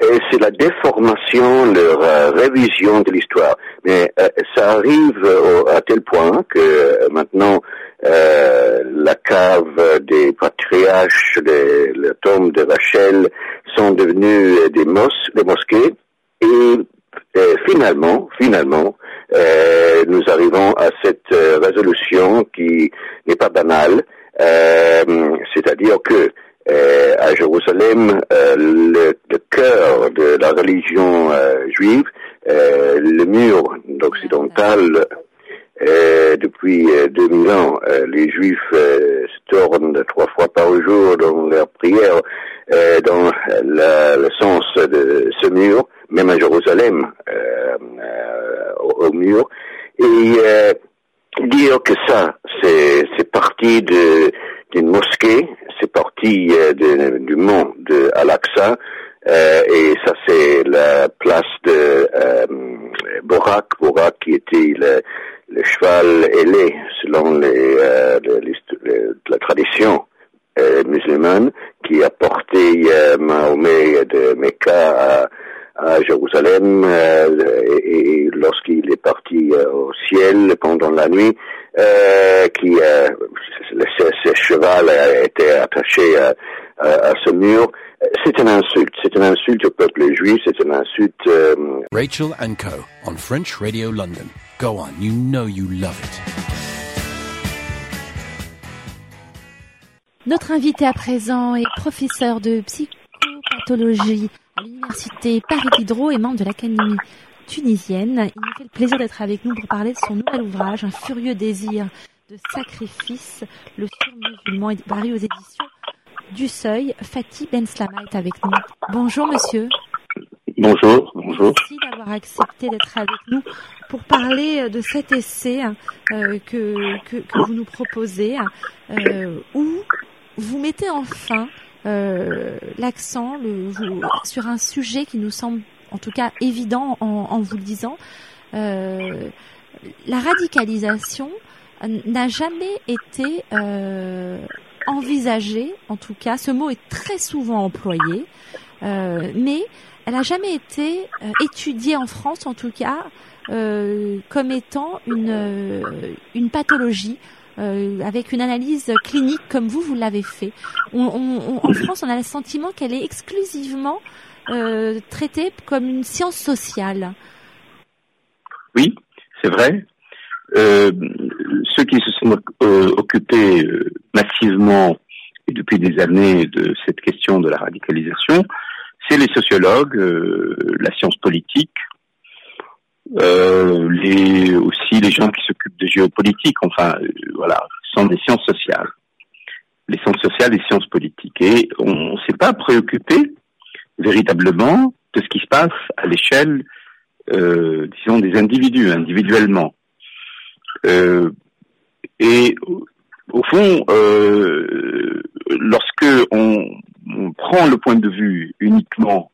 Et c'est la déformation, leur euh, révision de l'histoire. Mais euh, ça arrive au- à tel point que euh, maintenant euh, la cave des patriarches, les, le tombe de Rachel sont devenus euh, des, mos des mosquées. Et euh, finalement, finalement, euh, nous arrivons à cette résolution qui n'est pas banale, euh, c'est-à-dire que euh, à Jérusalem, euh, le, le cœur de la religion euh, juive, euh, le mur occidental, euh, depuis euh, 2000 ans, euh, les Juifs se tournent trois fois par jour dans leur prière dans la- le sens de ce mur, même à Jérusalem, au, au mur. Et dire que ça, c'est c'est parti de d'une mosquée, c'est parti euh, du mont de Al-Aqsa, euh, et ça c'est la place de euh, Borak, Borak qui était le, cheval ailé selon euh, la tradition musulmane qui a porté Mahomet de Mecca à, à Jérusalem euh, et, et lorsqu'il est parti euh, au ciel pendant la nuit, euh, qui euh, le- ce, ce cheval a été attaché à, à, à ce mur. C'est une insulte, c'est une insulte au peuple juif, c'est une insulte euh, Rachel and Co. on French Radio London. Go on, you know you love it. Notre invité à présent est professeur de psychopathologie l'université Paris Diderot et membre de l'Académie tunisienne. Il nous fait le plaisir d'être avec nous pour parler de son nouvel ouvrage, Un furieux désir de sacrifice, le surmusulman, est paru aux éditions du Seuil. Fatih Ben Slama est avec nous. Bonjour monsieur. Bonjour, bonjour. Merci d'avoir accepté d'être avec nous pour parler de cet essai euh, que, que, que vous nous proposez, euh, où vous mettez enfin euh, l'accent sur un sujet qui nous semble en tout cas évident en, vous le disant. Euh, la radicalisation n'a jamais été euh, envisagée, en tout cas, ce mot est très souvent employé, mais elle n'a jamais été étudiée en France, en tout cas, comme étant une pathologie. Euh, avec une analyse clinique comme vous, vous l'avez fait. On, on- on- en France, on a le sentiment qu'elle est exclusivement euh, traitée comme une science sociale. Oui, c'est vrai. Euh, ceux qui se sont euh, occupés euh, massivement et depuis des années de cette question de la radicalisation, c'est les sociologues, euh, la science politique, euh, les, aussi les gens qui s'occupent de géopolitique, enfin euh, voilà, sont des sciences sociales. Les sciences sociales et les sciences politiques. Et on ne s'est pas préoccupé véritablement de ce qui se passe à l'échelle euh, disons des individus individuellement. Euh, et au, fond, euh, lorsque on, on prend le point de vue uniquement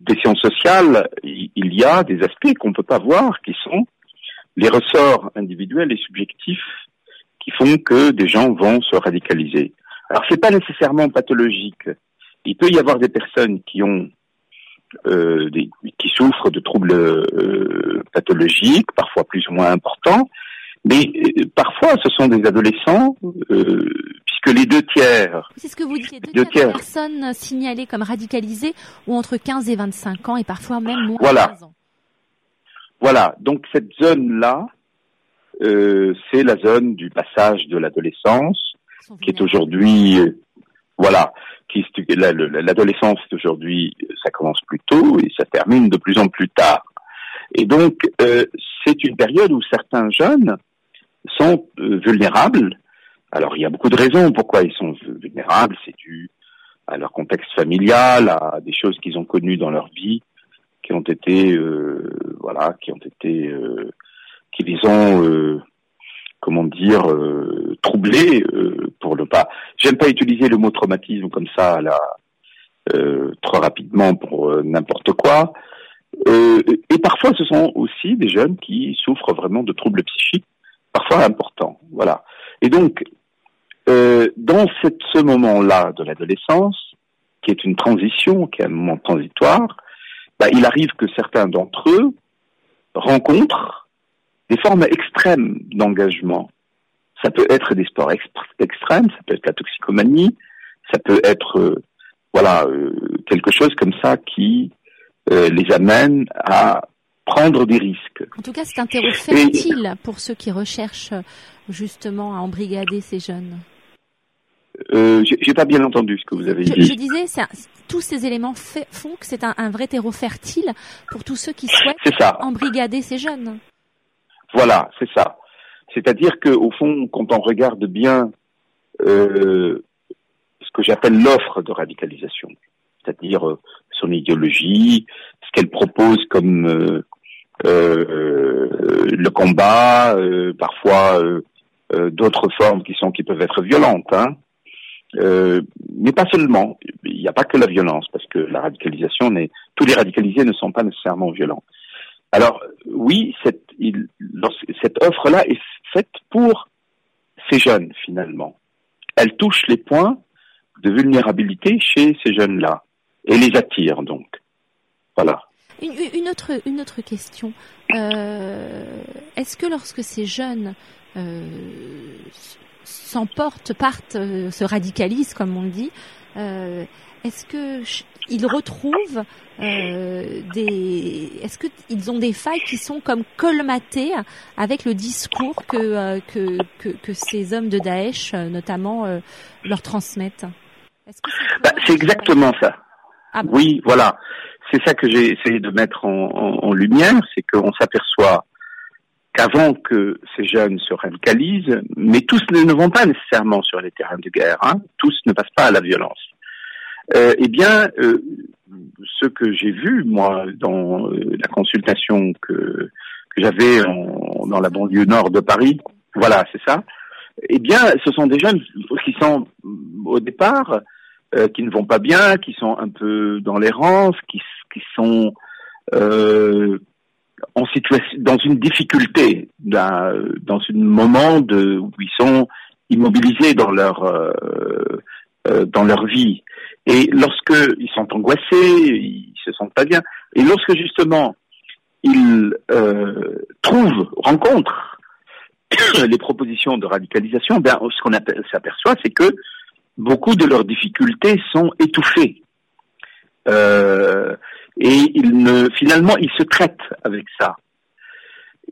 des sciences sociales, il, y a des aspects qu'on ne peut pas voir, qui sont les ressorts individuels et subjectifs qui font que des gens vont se radicaliser. Alors c'est pas nécessairement pathologique. Il peut y avoir des personnes qui ont euh, qui souffrent de troubles euh, pathologiques, parfois plus ou moins importants, mais euh, parfois ce sont des adolescents, euh, puisque que les deux tiers, C'est ce que vous disiez. Deux, Deux tiers tiers. personnes signalées comme radicalisées ont entre 15 et 25 ans et parfois même moins Voilà. de 15 ans. voilà. Donc cette zone-là, euh, c'est la zone du passage de l'adolescence, qui est aujourd'hui, euh, voilà, l'adolescence est aujourd'hui, ça commence plus tôt et ça termine de plus en plus tard. Et donc, euh, c'est une période où certains jeunes sont euh, vulnérables. Alors, il y a beaucoup de raisons pourquoi ils sont vulnérables. C'est dû à leur contexte familial, à des choses qu'ils ont connues dans leur vie, qui ont été, euh, voilà, qui ont été, euh, qui les ont, euh, comment dire, euh, troublés, euh, pour ne pas. J'aime pas utiliser le mot traumatisme comme ça, là, euh, trop rapidement pour n'importe quoi. Et parfois, ce sont aussi des jeunes qui souffrent vraiment de troubles psychiques, parfois importants. Voilà. Et donc, euh, dans ce moment-là de l'adolescence, qui est une transition, qui est un moment transitoire, bah, il arrive que certains d'entre eux rencontrent des formes extrêmes d'engagement. Ça peut être des sports ex- extrêmes, ça peut être la toxicomanie, ça peut être euh, voilà euh, quelque chose comme ça qui euh, les amène à prendre des risques. En tout cas, c'est un terreau fertile pour ceux qui recherchent euh, justement à embrigader ces jeunes. Euh, J'ai pas bien entendu ce que vous avez Je, dit. je disais, un- tous ces éléments fait- font que c'est un, un vrai terreau fertile pour tous ceux qui souhaitent ça. embrigader ces jeunes. Voilà, c'est ça. C'est-à-dire que au fond, quand on regarde bien euh, ce que j'appelle l'offre de radicalisation, c'est-à-dire euh, son idéologie, ce qu'elle propose comme euh, le combat, euh, parfois euh, euh, d'autres formes qui sont qui peuvent être violentes, hein. Euh, mais pas seulement. Il n'y a pas que la violence, parce que la radicalisation n'est tous les radicalisés ne sont pas nécessairement violents. Alors oui, cette, il- cette offre-là est faite pour ces jeunes finalement. Elle touche les points de vulnérabilité chez ces jeunes-là et les attire donc. Voilà. Une, une autre, une autre question. Euh, Est-ce que lorsque ces jeunes euh, s'emportent, partent, euh, se radicalisent, comme on le dit, euh, est-ce que ils retrouvent euh, des, est-ce que ils ont des failles qui sont comme colmatées avec le discours que euh, que, que, que ces hommes de Daesh, notamment, euh, leur transmettent? Bah, c'est exactement ça. Ah bon Oui, voilà. C'est ça que j'ai essayé de mettre en, lumière, c'est qu'on s'aperçoit qu'avant que ces jeunes se radicalisent, mais tous ne vont pas nécessairement sur les terrains de guerre, hein, tous ne passent pas à la violence. Euh, eh bien, euh, ce que j'ai vu moi dans euh, la consultation que, j'avais dans la banlieue nord de Paris, voilà, c'est ça. Eh bien, ce sont des jeunes qui sont au départ euh, qui ne vont pas bien, qui sont un peu dans l'errance, qui, qui sont euh, en situation, dans une difficulté, dans un moment de, où ils sont immobilisés dans leur euh, euh, dans leur vie. Et lorsque ils sont angoissés, ils se sentent pas bien. Et lorsque justement ils euh, trouvent, rencontrent les propositions de radicalisation, ben, ce qu'on s'aperçoit, c'est que beaucoup de leurs difficultés sont étouffées. Euh, et ils ne, finalement, ils se traitent avec ça.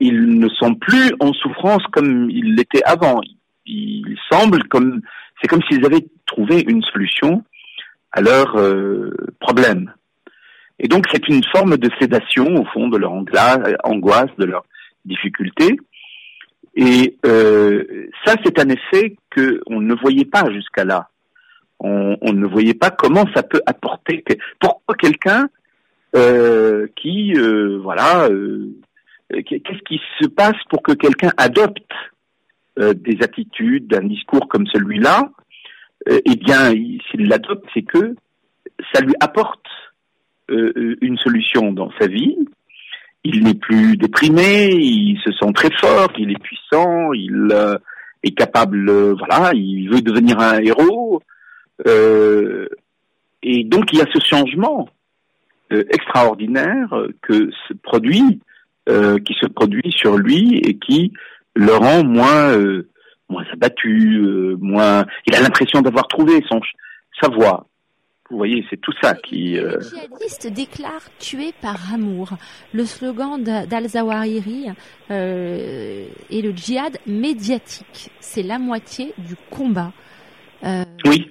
Ils ne sont plus en souffrance comme ils l'étaient avant. Ils semblent comme, c'est comme s'ils avaient trouvé une solution à leur euh, problème. Et donc, c'est une forme de sédation, au fond, de leur angoisse, de leur difficulté. Et euh, ça, c'est un effet que on ne voyait pas jusqu'à là. On, ne voyait pas comment ça peut apporter. Pourquoi quelqu'un euh, qui, euh, voilà, euh, qu'est-ce qui se passe pour que quelqu'un adopte des attitudes, un discours comme celui-là Eh bien, il- s'il l'adopte, c'est que ça lui apporte une solution dans sa vie. Il n'est plus déprimé, il se sent très fort, il est puissant, il est capable, voilà, il veut devenir un héros. Euh, et donc il y a ce changement euh, extraordinaire euh, que se produit, euh, qui se produit sur lui et qui le rend moins euh, moins abattu, euh, moins. Il a l'impression d'avoir trouvé son sa voie. Vous voyez, c'est tout ça qui. Euh, djihadiste déclare tuer par amour. Le slogan d'Al-Zawahiri euh, est le djihad médiatique. C'est la moitié du combat. Euh, Oui.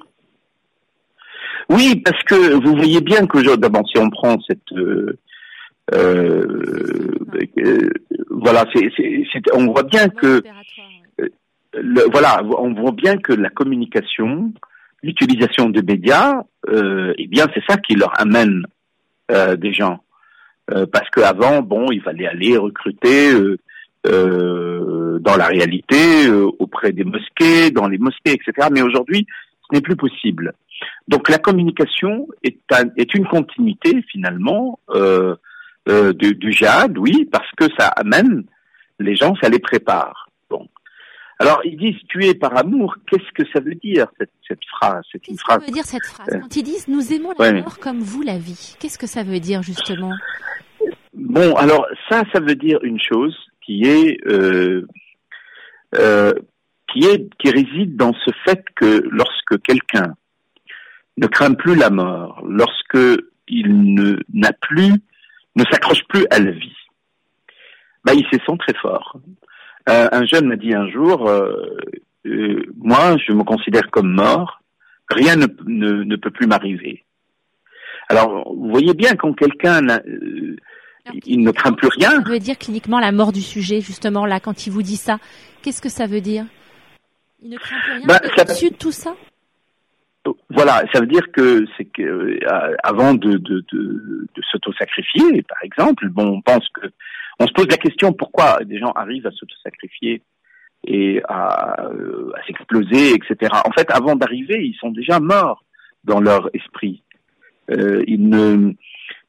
Oui, parce que vous voyez bien que d'abord, si on prend cette, euh, euh, euh, voilà, c'est, on voit bien que, le- voilà, on voit bien que la communication, l'utilisation des médias, euh, eh bien, c'est ça qui leur amène des gens. Parce qu'avant, bon, il fallait aller recruter dans la réalité, auprès des mosquées, dans les mosquées, etc. Mais aujourd'hui, ce n'est plus possible. Donc la communication est, un- est une continuité finalement euh, euh, du, du jihad, oui, parce que ça amène les gens, ça les prépare. Bon. Alors ils disent tuer par amour. Qu'est-ce que ça veut dire cette, cette phrase C'est une Qu'est-ce phrase. que veut dire cette phrase Euh, Quand ils disent nous aimons la ouais. mort comme vous la vie, qu'est-ce que ça veut dire justement Bon, alors ça, ça veut dire une chose qui est euh, euh, qui est qui réside dans ce fait que lorsque quelqu'un ne craint plus la mort, lorsque il ne n'a plus ne s'accroche plus à la vie, bah, il se sent très fort. Euh, un jeune m'a dit un jour, euh, euh, moi, je me considère comme mort, rien ne, ne, ne peut plus m'arriver. Alors, vous voyez bien quand quelqu'un euh, il ne craint plus rien. Ça veut dire cliniquement la mort du sujet, justement, là, quand il vous dit ça. Qu'est-ce que ça veut dire? Il ne craint plus rien Bah, ça- au-dessus de tout ça? Voilà, ça veut dire que c'est que euh, avant de, de, de, de s'auto-sacrifier, par exemple, bon, on pense que on se pose la question pourquoi des gens arrivent à s'auto-sacrifier et à, euh, à s'exploser, etc. En fait, avant d'arriver, ils sont déjà morts dans leur esprit. Euh, ils ne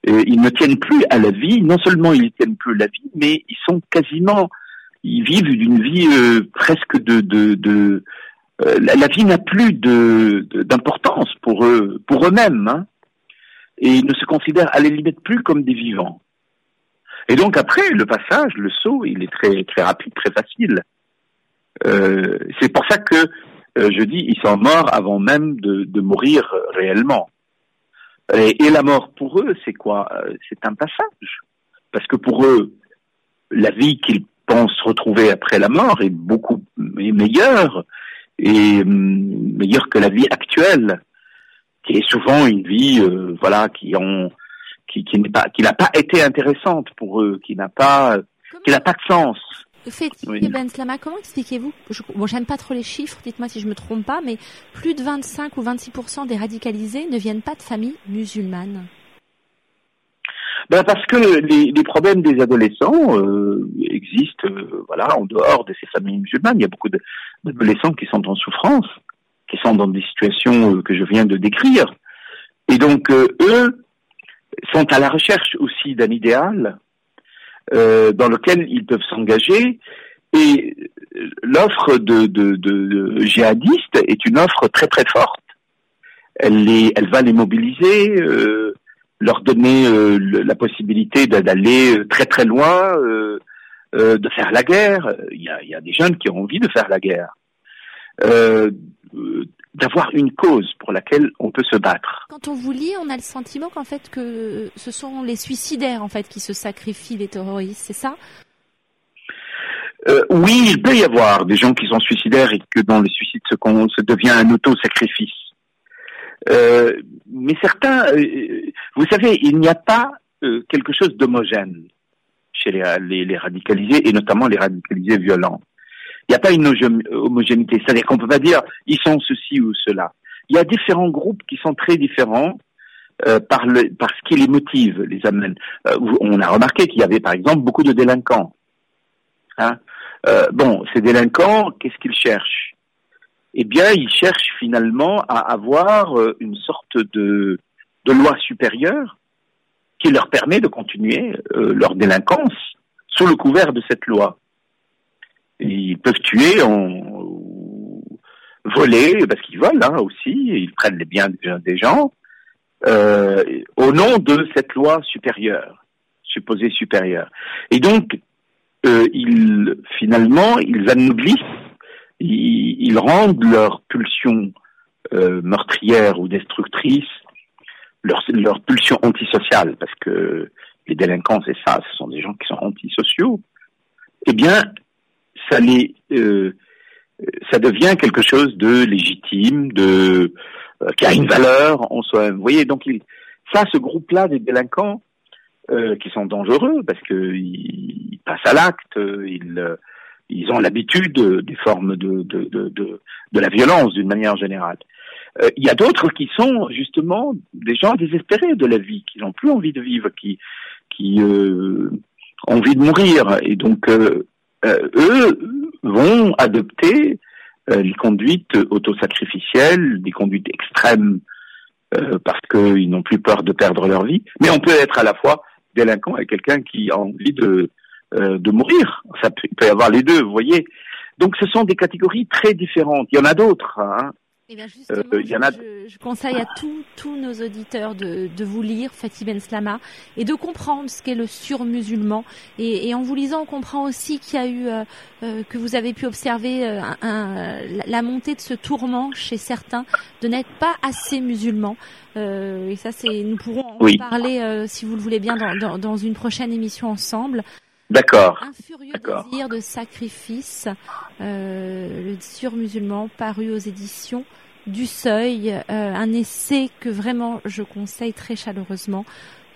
euh, ils ne tiennent plus à la vie. Non seulement ils ne tiennent plus à la vie, mais ils sont quasiment ils vivent d'une vie euh, presque de de, de la, la vie n'a plus d'importance pour eux pour eux-mêmes hein. et ils ne se considèrent à la limite plus comme des vivants. Et donc après le passage, le saut, il est très très rapide, très facile. Euh, c'est pour ça que euh, je dis ils sont morts avant même de, mourir euh, réellement. Et, la mort pour eux, c'est quoi? Euh, C'est un passage, parce que pour eux, la vie qu'ils pensent retrouver après la mort est beaucoup meilleure et hum, meilleure que la vie actuelle, qui est souvent une vie, euh, voilà, qui ont, qui, qui n'est pas, qui n'a pas été intéressante pour eux, qui n'a pas, qui n'a pas de sens. Fait, Oui. Ben Slama, comment expliquez-vous? Je, Bon, j'aime pas trop les chiffres, dites-moi si je me trompe pas, mais plus de 25 ou 26% des radicalisés ne viennent pas de familles musulmanes. Ben parce que les, les problèmes des adolescents euh, existent, euh, voilà, en dehors de ces familles musulmanes. Il y a beaucoup d'adolescents qui sont en souffrance, qui sont dans des situations euh, que je viens de décrire. Et donc euh, eux sont à la recherche aussi d'un idéal dans lequel ils peuvent s'engager. Et l'offre de, de, de, de djihadistes est une offre très très forte. Elle, les, elle va les mobiliser. euh, leur donner euh, le- la possibilité d'a- d'aller euh, très très loin, euh, euh, de faire la guerre. Il y a, il y a des jeunes qui ont envie de faire la guerre, euh, euh, d'avoir une cause pour laquelle on peut se battre. Quand on vous lit, on a le sentiment qu'en fait que ce sont les suicidaires en fait qui se sacrifient les terroristes, c'est ça? Euh, oui, il peut y avoir des gens qui sont suicidaires et que dans le suicide se devient un auto-sacrifice. Euh, mais certains, euh, vous savez, il n'y a pas euh, quelque chose d'homogène chez les, les, les radicalisés et notamment les radicalisés violents. Il n'y a pas une homo- homogénéité, c'est-à-dire qu'on peut pas dire ils sont ceci ou cela. Il y a différents groupes qui sont très différents euh, par, le, par ce qui les motive, les amène. Euh, on a remarqué qu'il y avait par exemple beaucoup de délinquants. Hein euh, bon, ces délinquants, qu'est-ce qu'ils cherchent? Eh bien, ils cherchent finalement à avoir euh, une sorte de, de loi supérieure qui leur permet de continuer euh, leur délinquance sous le couvert de cette loi. Ils peuvent tuer voler, parce qu'ils volent hein, aussi, ils prennent les biens des- des gens, euh, au nom de cette loi supérieure, supposée supérieure. Et donc, euh, ils finalement ils anoblissent ils, ils rendent leur pulsion euh, meurtrière ou destructrice, leur, leur pulsion antisociale, parce que les délinquants, c'est ça, ce sont des gens qui sont antisociaux, eh bien, ça les, euh, ça devient quelque chose de légitime, de euh, qui a une valeur en soi. Vous voyez, donc il, ça, ce groupe-là des délinquants euh, qui sont dangereux parce que ils passent à l'acte, ils euh, ils ont l'habitude des formes de de, de, de, de la violence d'une manière générale. Euh, il y a d'autres qui sont justement des gens désespérés de la vie, qui n'ont plus envie de vivre, qui qui euh, ont envie de mourir et donc eux vont adopter les conduites autosacrificielles, des conduites extrêmes euh, parce qu'ils n'ont plus peur de perdre leur vie. Mais on peut être à la fois délinquant et quelqu'un qui a envie de, euh, de mourir. Ça peut, il peut y avoir les deux, vous voyez. Donc ce sont des catégories très différentes. Il y en a d'autres. Hein. Eh bien justement, euh, y en a... je, je, conseille à tous tous nos auditeurs de, de vous lire Fatih Ben Slama et de comprendre ce qu'est le surmusulman. Et, et en vous lisant, on comprend aussi qu'il y a eu euh, euh, que vous avez pu observer euh, un, la montée de ce tourment chez certains de n'être pas assez musulmans. et ça, c'est nous pourrons en oui. parler si vous le voulez bien dans, dans, dans une prochaine émission ensemble. D'accord. Un furieux désir de sacrifice, euh, le surmusulman, paru aux éditions du Seuil, euh, un essai que vraiment je conseille très chaleureusement.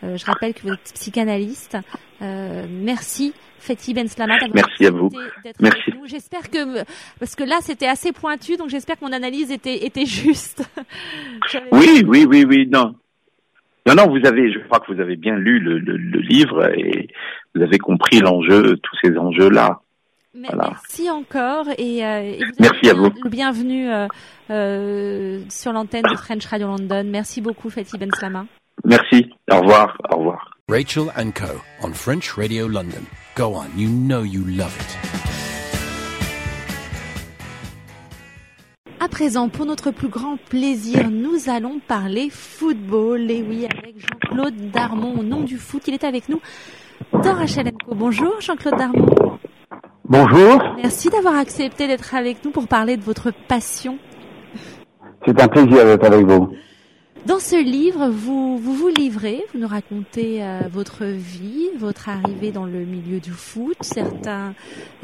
Euh, je rappelle que vous êtes psychanalyste. Euh, merci Fethi Ben Slama Merci à vous. Merci. J'espère que parce que là c'était assez pointu, donc j'espère que mon analyse était était juste. oui, oui, oui, oui, non. Non, non, vous avez, je crois que vous avez bien lu le, le, le livre et vous avez compris l'enjeu, tous ces enjeux-là. Voilà. Merci encore et, euh, et vous merci à vous. Le bienvenue euh, euh, sur l'antenne de French Radio London. Merci beaucoup, Fatih Ben Slama. Merci. Au revoir. Au revoir. Rachel and Co. on French Radio London. Go on, you know you love it. Présent, pour notre plus grand plaisir, nous allons parler football. Et oui, avec Jean-Claude Darmon, au nom du foot, il est avec nous dans Rachel Co. Bonjour Jean-Claude Darmon. Bonjour. Merci d'avoir accepté d'être avec nous pour parler de votre passion. C'est un plaisir d'être avec vous. Dans ce livre, vous vous, livrez, vous nous racontez euh, votre vie, votre arrivée dans le milieu du foot, certains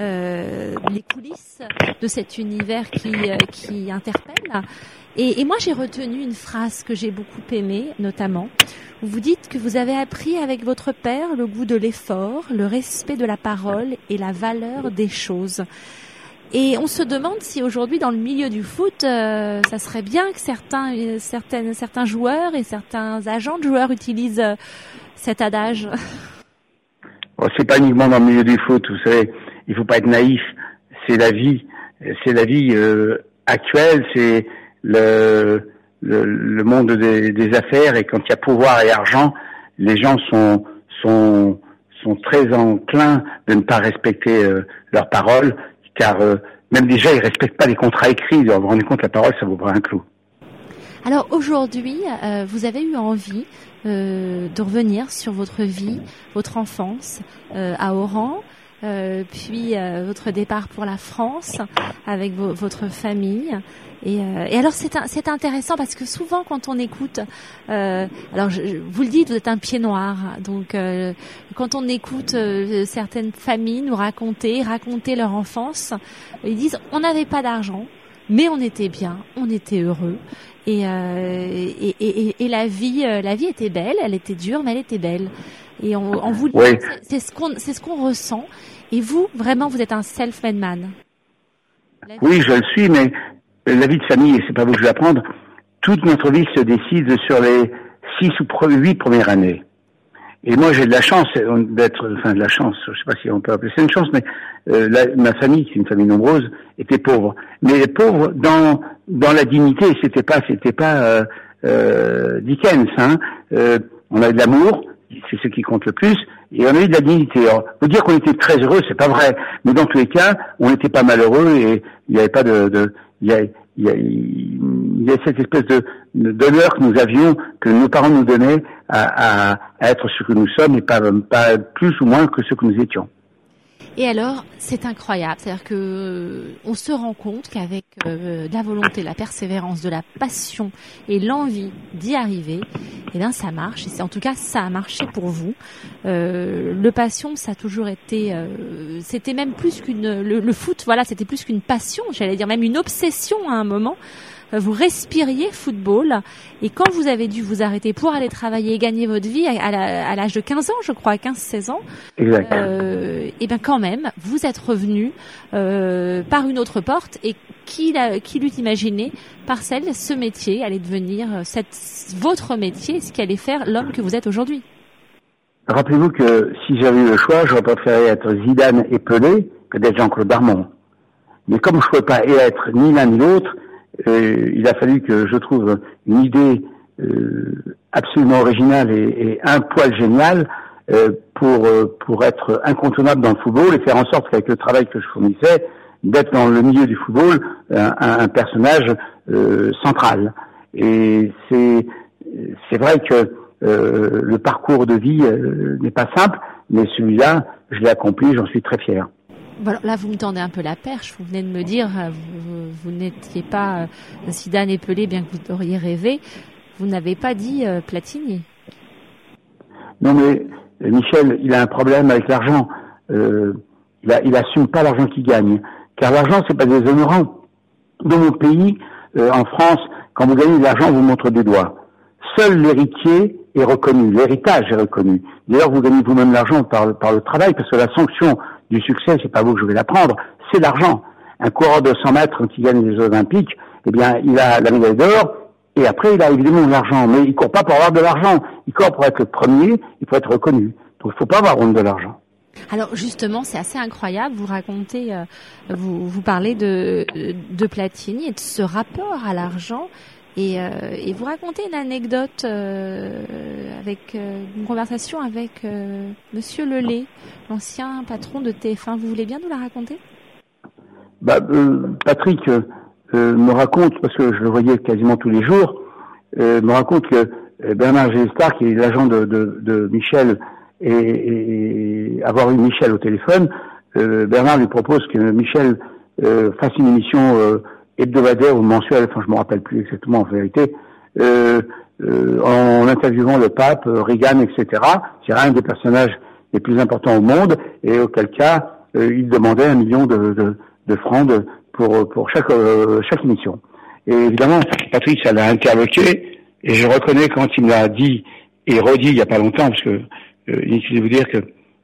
euh, les coulisses de cet univers qui euh, interpelle. Et, et moi, j'ai retenu une phrase que j'ai beaucoup aimée, notamment. Où vous dites que vous avez appris avec votre père le goût de l'effort, le respect de la parole et la valeur des choses. Et on se demande si aujourd'hui dans le milieu du foot, euh, ça serait bien que certains, euh, certaines, certains joueurs et certains agents de joueurs utilisent euh, cet adage. Bon, c'est pas uniquement dans le milieu du foot, vous savez, il faut pas être naïf. C'est la vie, c'est la vie euh, actuelle, c'est le, le, le, monde des, des, affaires. Et quand il y a pouvoir et argent, les gens sont sont sont très enclins de ne pas respecter euh, leurs paroles car euh, même déjà ils respectent pas les contrats écrits. Vous vous rendez compte, la parole, ça vaut pas un clou. Alors aujourd'hui, euh, vous avez eu envie euh, de revenir sur votre vie, votre enfance euh, à Oran, puis votre départ pour la France avec vo votre famille. Et, et alors c'est intéressant parce que souvent quand on écoute, alors je, vous le dites, vous êtes un pied noir, donc quand on écoute certaines familles nous raconter, raconter leur enfance, ils disent on n'avait pas d'argent, mais on était bien, on était heureux. Et, euh, et, et, et, la vie, euh, la vie était belle, elle était dure, mais elle était belle. Et on, on vous oui. c'est ce qu'on, c'est ce qu'on ressent. Et vous, vraiment, vous êtes un self-made man. Oui, je le suis, mais la vie de famille, et c'est pas vous que je vais apprendre, toute notre vie se décide sur les six ou huit premières années. Et moi, j'ai de la chance d'être, enfin de la chance, je sais pas si on peut appeler ça une chance, mais euh, la, ma famille, qui est une famille nombreuse, était pauvre. Mais pauvre dans dans la dignité. C'était pas, c'était pas euh, euh, Dickens. Hein. Euh, on a de l'amour, c'est ce qui compte le plus, et on a eu de la dignité. Alors, vous dire qu'on était très heureux, c'est pas vrai. Mais dans tous les cas, on n'était pas malheureux et il n'y avait pas de, de il y a, il y a, il y a cette espèce de d'honneur que nous avions, que nos parents nous donnaient à, être ce que nous sommes et pas, pas plus ou moins que ce que nous étions. Et alors, c'est incroyable. C'est-à-dire que euh, on se rend compte qu'avec euh, la volonté, la persévérance, de la passion et l'envie d'y arriver, eh bien, ça marche. Et en tout cas, ça a marché pour vous. Euh, le passion, ça a toujours été. c'était même plus qu'une. Le foot, voilà, c'était plus qu'une passion. J'allais dire même une obsession à un moment. Euh, Vous respiriez football et quand vous avez dû vous arrêter pour aller travailler et gagner votre vie à, l'âge de 15 ans, je crois, 15-16 ans, Exact. euh, et bien quand même, vous êtes revenu euh, par une autre porte et qui, l'a- qui l'eût imaginé, Parcelle, ce métier allait devenir euh, cette, votre métier, ce qui allait faire l'homme que vous êtes aujourd'hui. Rappelez-vous que si j'avais eu le choix, j'aurais préféré être Zidane et Pelé que d'être Jean-Claude Darmon. Mais comme je ne pouvais pas être ni l'un ni l'autre, euh, il a fallu que je trouve une idée euh, absolument originale et, et un poil génial euh, pour euh, pour être incontournable dans le football et faire en sorte qu'avec le travail que je fournissais, d'être dans le milieu du football un, un- un personnage euh, central. Et c'est c'est vrai que euh, le parcours de vie euh, n'est pas simple, mais celui-là, je l'ai accompli, j'en suis très fier. Voilà, là, vous me tendez un peu la perche. Vous venez de me dire, euh, vous, vous n'étiez pas euh, Zidane et Pelé, bien que vous auriez rêvé. Vous n'avez pas dit euh, Platini. Non mais euh, Michel, il a un problème avec l'argent. Euh, il, a, il assume pas l'argent qu'il gagne, car l'argent c'est pas des honorants. Dans mon pays, euh, en France, quand vous gagnez de l'argent, vous montre du doigt. Seul l'héritier est reconnu, l'héritage est reconnu. D'ailleurs, vous gagnez vous-même l'argent par, par le travail, parce que la sanction du succès, c'est pas vous que je vais la prendre, c'est l'argent. Un coureur de 100 mètres qui gagne les Olympiques, eh bien, il a la médaille d'or, et après, il a évidemment de l'argent, mais il court pas pour avoir de l'argent. Il court pour être le premier, il faut être reconnu. Donc, il faut pas avoir honte de l'argent. Alors justement, c'est assez incroyable. Vous racontez, euh, vous, vous parlez de, de Platini et de ce rapport à l'argent. Et, euh, et vous racontez une anecdote euh, avec euh, une conversation avec euh, Monsieur Lelay, l'ancien patron de TF1. Vous voulez bien nous la raconter? Bah, euh, Patrick euh, me raconte, parce que je le voyais quasiment tous les jours, me raconte que Bernard Gélestar, qui est l'agent de, de, de Michel, et, et- avoir eu Michel au téléphone, Bernard lui propose que Michel fasse une émission hebdomadaire ou mensuelle, enfin je me rappelle plus exactement en vérité, euh, euh, en interviewant le pape, euh, Reagan, etc. C'est un des personnages les plus importants au monde, et auquel cas euh, il demandait un million de, de, de francs de- pour, pour chaque, euh, chaque émission. Et évidemment, Patrick, ça l'a interloqué, et je reconnais quand il me l'a dit et redit il n'y a pas longtemps, parce que euh, inutile de vous dire que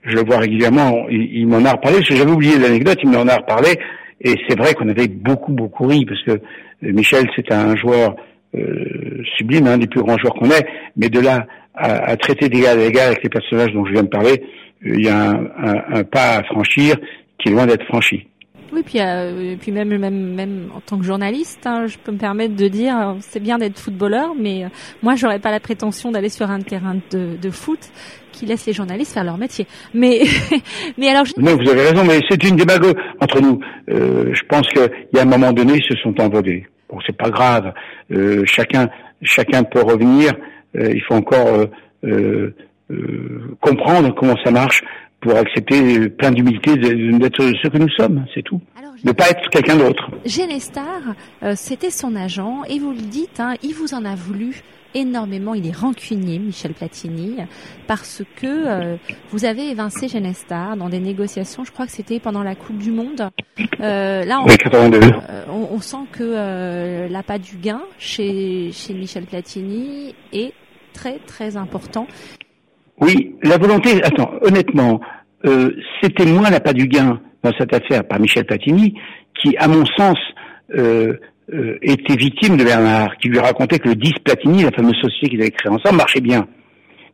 je le vois régulièrement, il, il m'en a reparlé, parce que j'avais oublié l'anecdote, il m'en a reparlé, et c'est vrai qu'on avait beaucoup, beaucoup ri, parce que euh, Michel, c'est un joueur euh, sublime, un des plus grands joueurs qu'on ait, mais de là à, traiter d'égal à égal avec les personnages dont je viens de parler, euh, il y a un, un- un pas à franchir qui est loin d'être franchi. Oui, puis, euh, puis même, même, même en tant que journaliste, hein, je peux me permettre de dire, euh, c'est bien d'être footballeur, mais moi, j'aurais pas la prétention d'aller sur un terrain de, de foot qui laisse les journalistes faire leur métier. Mais, mais alors, je- Non, vous avez raison, mais c'est une démagogie entre nous. Euh, je pense qu'il y a un moment donné, ils se sont envolés. Bon, c'est pas grave. Euh, chacun, chacun peut revenir. Euh, il faut encore comprendre comment ça marche pour accepter plein d'humilité d'être ce que nous sommes. C'est tout. alors, Ne pas être quelqu'un d'autre. Genestar, euh, c'était son agent, et vous le dites, hein, il vous en a voulu énormément. Il est rancunier, Michel Platini, parce que euh, vous avez évincé Genestar dans des négociations. Je crois que c'était pendant la Coupe du Monde. Euh, là, on, Oui, 82. euh, on, on sent que euh, l'appât du gain chez, chez Michel Platini est très très important. Oui, la volonté, attends, honnêtement, euh, c'était moins la pas du gain dans cette affaire par Michel Platini, qui, à mon sens, euh, euh, était victime de Bernard, qui lui racontait que le 10 Platini, la fameuse société qu'ils avaient créée ensemble, marchait bien.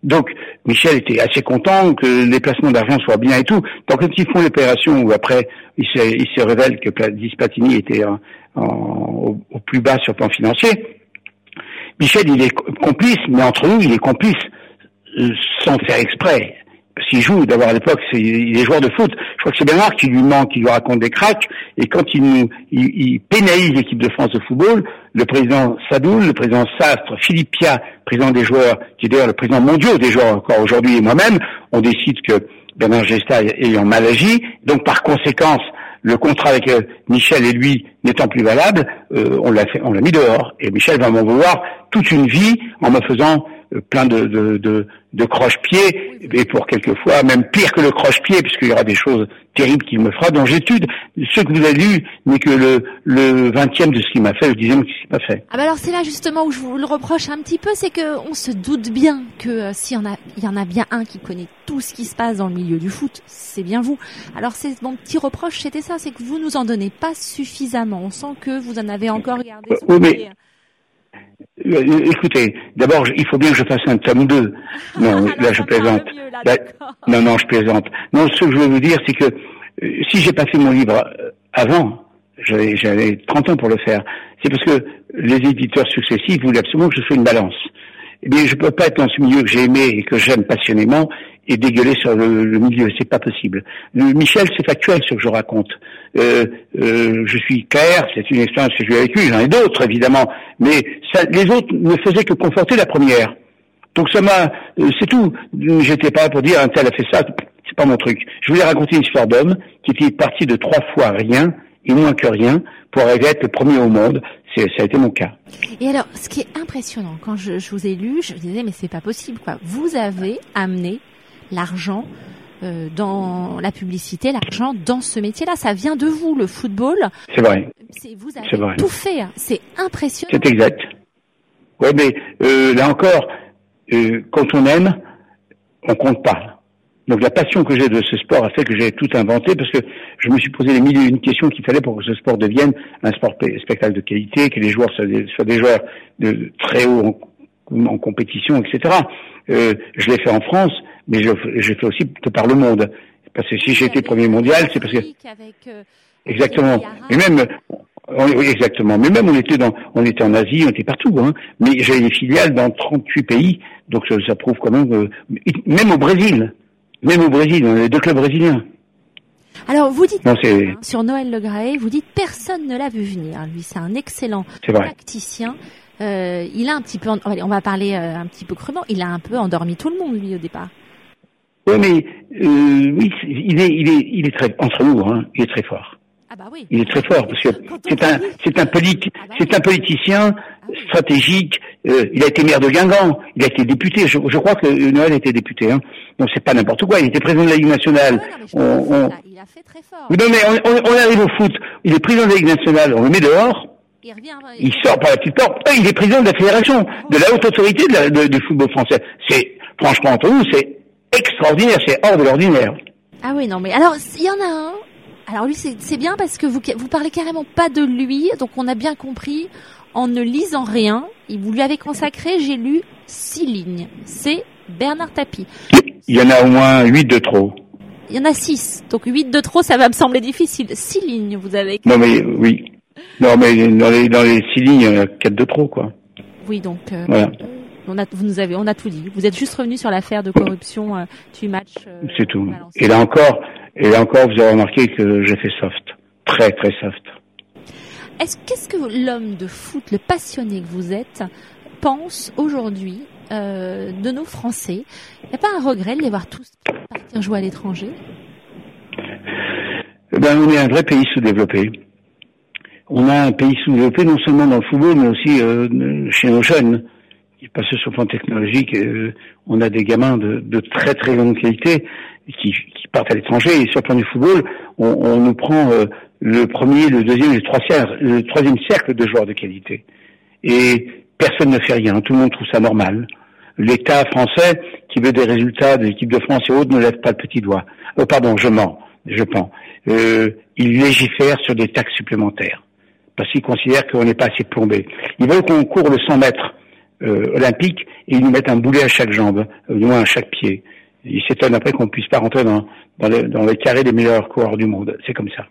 Donc, Michel était assez content que les placements d'argent soient bien et tout. Donc, quand ils font l'opération où après, il se, il révèle que Pla- 10 Platini était en- en- au, au plus bas sur le plan financier, Michel, il est complice, mais entre nous, il est complice euh, sans faire exprès. Qu'il joue, d'abord à l'époque, c'est, il est joueur de foot. Je crois que c'est Bernard qui lui ment, qui lui raconte des cracks. Et quand il, nous, il, il pénalise l'équipe de France de football, le président Sadoul, le président Sastre, Philippe Pia, président des joueurs, qui est d'ailleurs le président mondial des joueurs encore aujourd'hui, et moi-même, on décide que Bernard Gesta ayant mal agi, donc par conséquence, le contrat avec euh, Michel et lui n'étant plus valable, euh, on l'a mis dehors. Et Michel va m'en vouloir toute une vie en me faisant plein de, de, de, de croche-pieds, et pour quelquefois même pire que le croche-pied, puisqu'il y aura des choses terribles qu'il me fera, dont j'étude. Ce que vous avez lu n'est que le, le vingtième de ce qu'il m'a fait, le dixième de ce qu'il m'a fait. Ah bah alors c'est là justement où je vous le reproche un petit peu, c'est que on se doute bien que euh, s'il y en a, il y en a bien un qui connaît tout ce qui se passe dans le milieu du foot, c'est bien vous. Alors c'est mon petit reproche, c'était ça, c'est que vous nous en donnez pas suffisamment. On sent que vous en avez encore regardé. Euh, oui, mais euh, écoutez, d'abord, il faut bien que je fasse un tome 2. Non, là, je plaisante. non, non, je plaisante. Non, ce que je veux vous dire, c'est que euh, si j'ai pas fait mon livre euh, avant, j'avais 30 ans pour le faire, c'est parce que les éditeurs successifs voulaient absolument que je sois une balance. Eh bien, je peux pas être dans ce milieu que j'ai aimé et que j'aime passionnément et dégueuler sur le, le milieu. C'est pas possible. Le, Michel, c'est factuel ce que je raconte. Euh, euh, je suis clair, c'est une expérience que j'ai lui. J'en ai d'autres évidemment, mais ça, les autres ne faisaient que conforter la première. Donc ça m'a, euh, c'est tout. J'étais pas pour dire un tel a fait ça. C'est pas mon truc. Je voulais raconter une histoire d'homme qui était parti de trois fois rien et moins que rien pour arriver à être le premier au monde. C'est, ça a été mon cas. Et alors, ce qui est impressionnant, quand je, je vous ai lu, je me disais, mais c'est pas possible, quoi. Vous avez amené l'argent euh, dans la publicité, l'argent dans ce métier-là. Ça vient de vous, le football. C'est vrai. Vous avez tout fait. Hein. C'est impressionnant. C'est exact. Ouais, mais euh, là encore, euh, quand on aime, on compte pas. Donc la passion que j'ai de ce sport a fait que j'ai tout inventé parce que je me suis posé les mille et une questions qu'il fallait pour que ce sport devienne un sport spectacle de qualité, que les joueurs soient des, joueurs de très haut en, compétition, etc. Euh, je l'ai fait en France, mais j'ai fait aussi par le monde. Parce que si j'ai été premier mondial, c'est parce que euh, exactement. Et même exactement. Mais même on était dans, on était en Asie, on était partout. Hein. Mais j'avais des filiales dans 38 pays, donc ça, ça prouve quand même. Euh, même au Brésil, même au Brésil, on a deux clubs brésiliens. Alors vous dites sur Noël Le Graët, vous dites personne ne l'a vu venir. Lui, c'est un excellent tacticien. Euh, il a un petit peu, on va parler euh, un petit peu crûment. Il a un peu endormi tout le monde lui au départ. Oui, mais euh, oui, il est, il est, il est très entre nous, hein, il est très fort. Ah bah oui. Il est très fort parce que c'est un, c'est un politique, ah bah c'est un politicien ah stratégique. Euh, il a été maire de Guingamp, il a été député. Je, je crois que Noël a été député. Hein. Donc c'est pas n'importe quoi. Il était président de la Ligue nationale. on, on... Il a fait très fort. non mais on, on, arrive au foot. Il est président de la Ligue nationale. On le met dehors. Il, revient, il sort par la petite porte. Il est président de la fédération, de la haute autorité de la, de, du football français. C'est franchement entre nous, c'est extraordinaire. C'est hors de l'ordinaire. Ah oui, non mais alors il y en a un alors lui, c'est bien parce que vous vous parlez carrément pas de lui, donc on a bien compris en ne lisant rien. Vous lui avez consacré, j'ai lu six lignes. C'est Bernard Tapie. Il y en a au moins huit de trop. Il y en a six, donc huit de trop, ça va me sembler difficile. Six lignes, vous avez. Non mais oui. Non mais dans les dans les six lignes, il y en a quatre de trop, quoi. Oui, donc. Euh, voilà. On a, vous nous avez, on a tout dit. Vous êtes juste revenu sur l'affaire de corruption euh, du match. Euh, c'est tout. Et là encore, et là encore, vous avez remarqué que j'ai fait soft, très très soft. Est-ce qu'est-ce que l'homme de foot, le passionné que vous êtes, pense aujourd'hui euh, de nos Français? Il n'y a pas un regret de les voir tous partir jouer à l'étranger? Eh ben, on est un vrai pays sous-développé. On a un pays sous-développé non seulement dans le football, mais aussi euh, chez nos jeunes. Parce que sur le plan technologique, euh, on a des gamins de, de très très grande qualité qui, qui partent à l'étranger. Et sur le plan du football, on, on nous prend euh, le premier, le deuxième, le troisième, le troisième cercle de joueurs de qualité. Et personne ne fait rien. Tout le monde trouve ça normal. L'État français, qui veut des résultats de l'équipe de France et autres, ne lève pas le petit doigt. Oh, pardon, je mens, je pense. Euh, il légifère sur des taxes supplémentaires parce qu'il considère qu'on n'est pas assez plombé. Ils veulent qu'on court le 100 mètres euh, olympique et ils nous mettent un boulet à chaque jambe, euh, du moins à chaque pied. Ils s'étonnent après qu'on puisse pas rentrer dans, dans, les, dans les carrés des meilleurs coureurs du monde. C'est comme ça.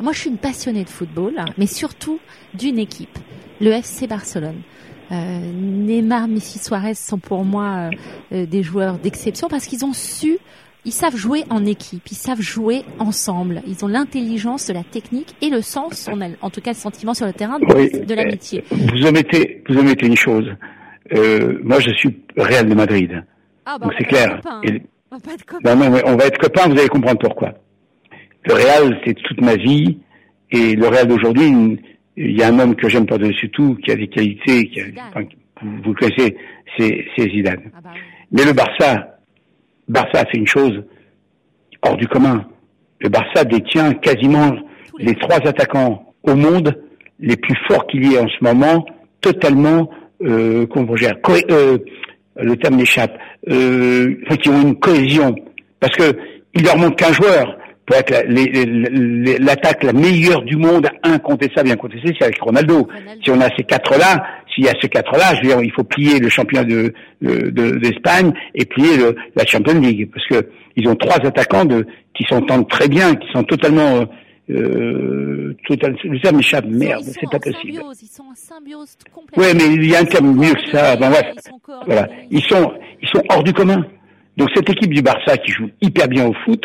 Moi, je suis une passionnée de football, mais surtout d'une équipe, le FC Barcelone. Euh, Neymar, Messi, Suarez sont pour moi euh, des joueurs d'exception parce qu'ils ont su ils savent jouer en équipe, ils savent jouer ensemble. Ils ont l'intelligence la technique et le sens, on a en tout cas le sentiment sur le terrain de, de l'amitié. Vous omettez, vous omettez une chose. Euh, moi, je suis Real de Madrid. Ah, bah, Donc c'est clair. Et, On va pas être copains. Non, non, on va être copains, vous allez comprendre pourquoi. Le Real, c'est toute ma vie, et le Real d'aujourd'hui, il y a un homme que j'aime par-dessus tout, qui a des qualités, qui a, enfin, vous, le connaissez, c'est Zidane. Ah bah. Mais le Barça, Barça a fait une chose hors du commun. Le Barça détient quasiment les trois attaquants au monde les plus forts qu'il y ait en ce moment, totalement, euh, comment euh, le terme m'échappe, euh, enfin, qui ont une cohésion. Parce que il leur manque qu'un joueur pour être l'attaque la meilleure du monde, incontestable, bien contestée, c'est avec Ronaldo. Ronaldo. Si on a ces quatre-là, s'il y a ces quatre-là, je veux dire, il faut plier le championnat de de- de- d'Espagne et plier le, la Champions League, parce que ils ont trois attaquants de qui s'entendent très bien, qui sont totalement euh, euh, total, le terme m'échappe, Ils sont- merde, c'est pas en possible. Symbiose, ils sont en symbiose complètement. Ouais, mais il y a un terme mieux que ça. Ben, bref, ils sont voilà, ils sont ils sont hors du commun. Donc cette équipe du Barça qui joue hyper bien au foot,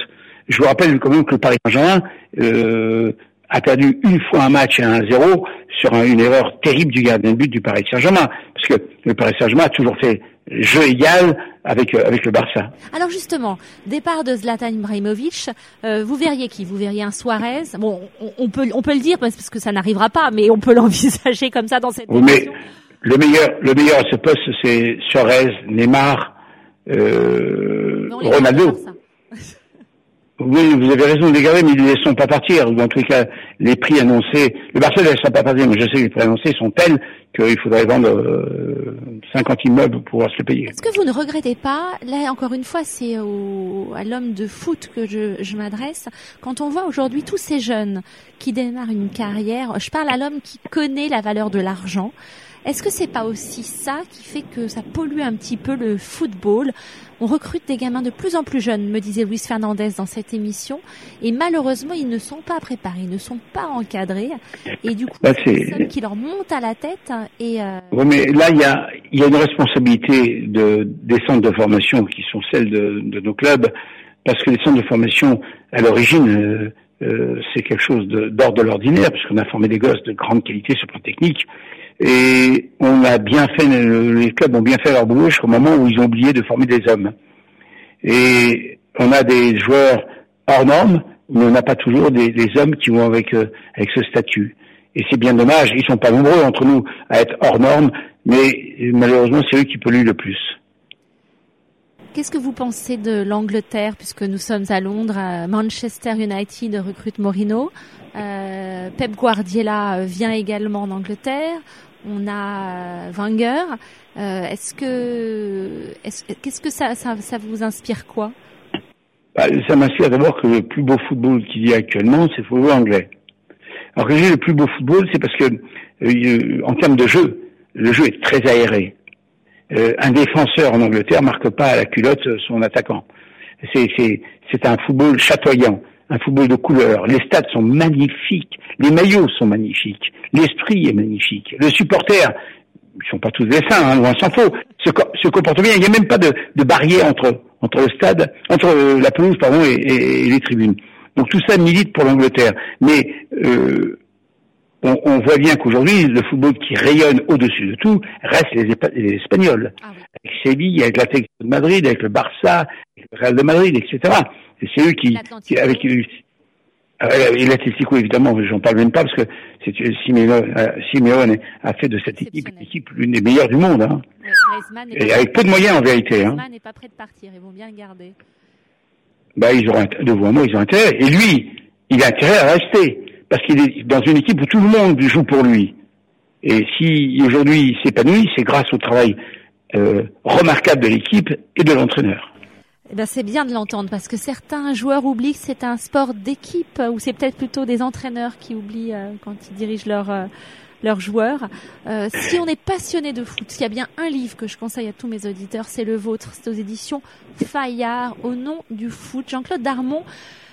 je vous rappelle quand même que le Paris Saint-Germain euh, a perdu une fois un match à 1-0 sur un- une erreur terrible du gardien de but du Paris Saint-Germain, parce que le Paris Saint-Germain a toujours fait jeu égal avec euh, avec le Barça. Alors justement, départ de Zlatan Ibrahimovic, euh, vous verriez qui? Vous verriez un Suarez? Bon, on, on peut on peut le dire parce que ça n'arrivera pas, mais on peut l'envisager comme ça dans cette Oui, mais le meilleur le meilleur à ce poste c'est Suarez, Neymar, euh, Ronaldo. Oui, vous avez raison de les garder, mais ils ne les pas partir. Ou en tout cas, les prix annoncés, le Barça ne laissera pas partir, mais je sais que les prix annoncés sont tels qu'il faudrait vendre euh, 50 immeubles pour pouvoir se les payer. Est-ce que vous ne regrettez pas, là encore une fois c'est à l'homme de foot que je, je m'adresse, quand on voit aujourd'hui tous ces jeunes qui démarrent une carrière, je parle à l'homme qui connaît la valeur de l'argent, est-ce que c'est pas aussi ça qui fait que ça pollue un petit peu le football? On recrute des gamins de plus en plus jeunes, me disait Luis Fernandez dans cette émission, et malheureusement ils ne sont pas préparés, ils ne sont pas encadrés, et du coup Bah, c'est qui leur montent à la tête, et euh, Oui, mais là, il y a, il y a une responsabilité de, des centres de formation qui sont celles de, de nos clubs, parce que les centres de formation, à l'origine, euh, euh, c'est quelque chose de- d'ordre de l'ordinaire, puisqu'on a formé des gosses de grande qualité sur le plan technique, et on a bien fait, les clubs ont bien fait leur boulot jusqu'au moment où ils ont oublié de former des hommes. Et on a des joueurs hors normes, mais on n'a pas toujours des, hommes qui vont avec, euh, avec ce statut. Et c'est bien dommage, ils sont pas nombreux entre nous à être hors normes, mais malheureusement c'est eux qui polluent le plus. Qu'est-ce que vous pensez de l'Angleterre, puisque nous sommes à Londres, Manchester United recrute Morino, euh, Pep Guardiola vient également en Angleterre, on a euh, Wenger. Euh, est-ce que, est-ce, qu'est-ce que ça, ça, ça vous inspire quoi? Bah, ça m'inspire d'abord que le plus beau football qu'il y a actuellement, c'est le football anglais. Alors que j'ai le plus beau football, c'est parce que euh, en termes de jeu, le jeu est très aéré. Euh, un défenseur en Angleterre marque pas à la culotte son attaquant. C'est, c'est, c'est un football chatoyant, un football de couleur. Les stades sont magnifiques, les maillots sont magnifiques, l'esprit est magnifique. Le supporter, ils sont pas tous des saints, hein, loin s'en faut, se, co- se comporte bien. Il n'y a même pas de, de barrière entre entre le stade, entre euh, la pelouse pardon et, et- et les tribunes. Donc tout ça milite pour l'Angleterre. Mais euh, on, on voit bien qu'aujourd'hui, le football qui rayonne au-dessus de tout reste les, Espagnols. Ah oui. Avec Séville, avec l'Atlético de Madrid, avec le Barça, avec le Real de Madrid, etc. Et c'est eux qui, qui avec euh, et l'Atlético évidemment, j'en parle même pas parce que c'est Simeone, euh, Simeone a fait de cette équipe l'une des meilleures du monde, hein. Et avec peu de moyens en vérité. Hein. N'est pas prêt de partir, ils vont bien le garder. Bah ils auront de vous à moi, ils ont intérêt. Et lui, il a intérêt à rester parce qu'il est dans une équipe où tout le monde joue pour lui. Et si aujourd'hui il s'épanouit, c'est grâce au travail euh, remarquable de l'équipe et de l'entraîneur. Eh ben, c'est bien de l'entendre parce que certains joueurs oublient que c'est un sport d'équipe ou c'est peut-être plutôt des entraîneurs qui oublient euh, quand ils dirigent leurs euh, leurs joueurs. Euh, si on est passionné de foot, s'il y a bien un livre que je conseille à tous mes auditeurs, c'est le vôtre. C'est aux éditions Fayard, au nom du foot. Jean-Claude Darmon,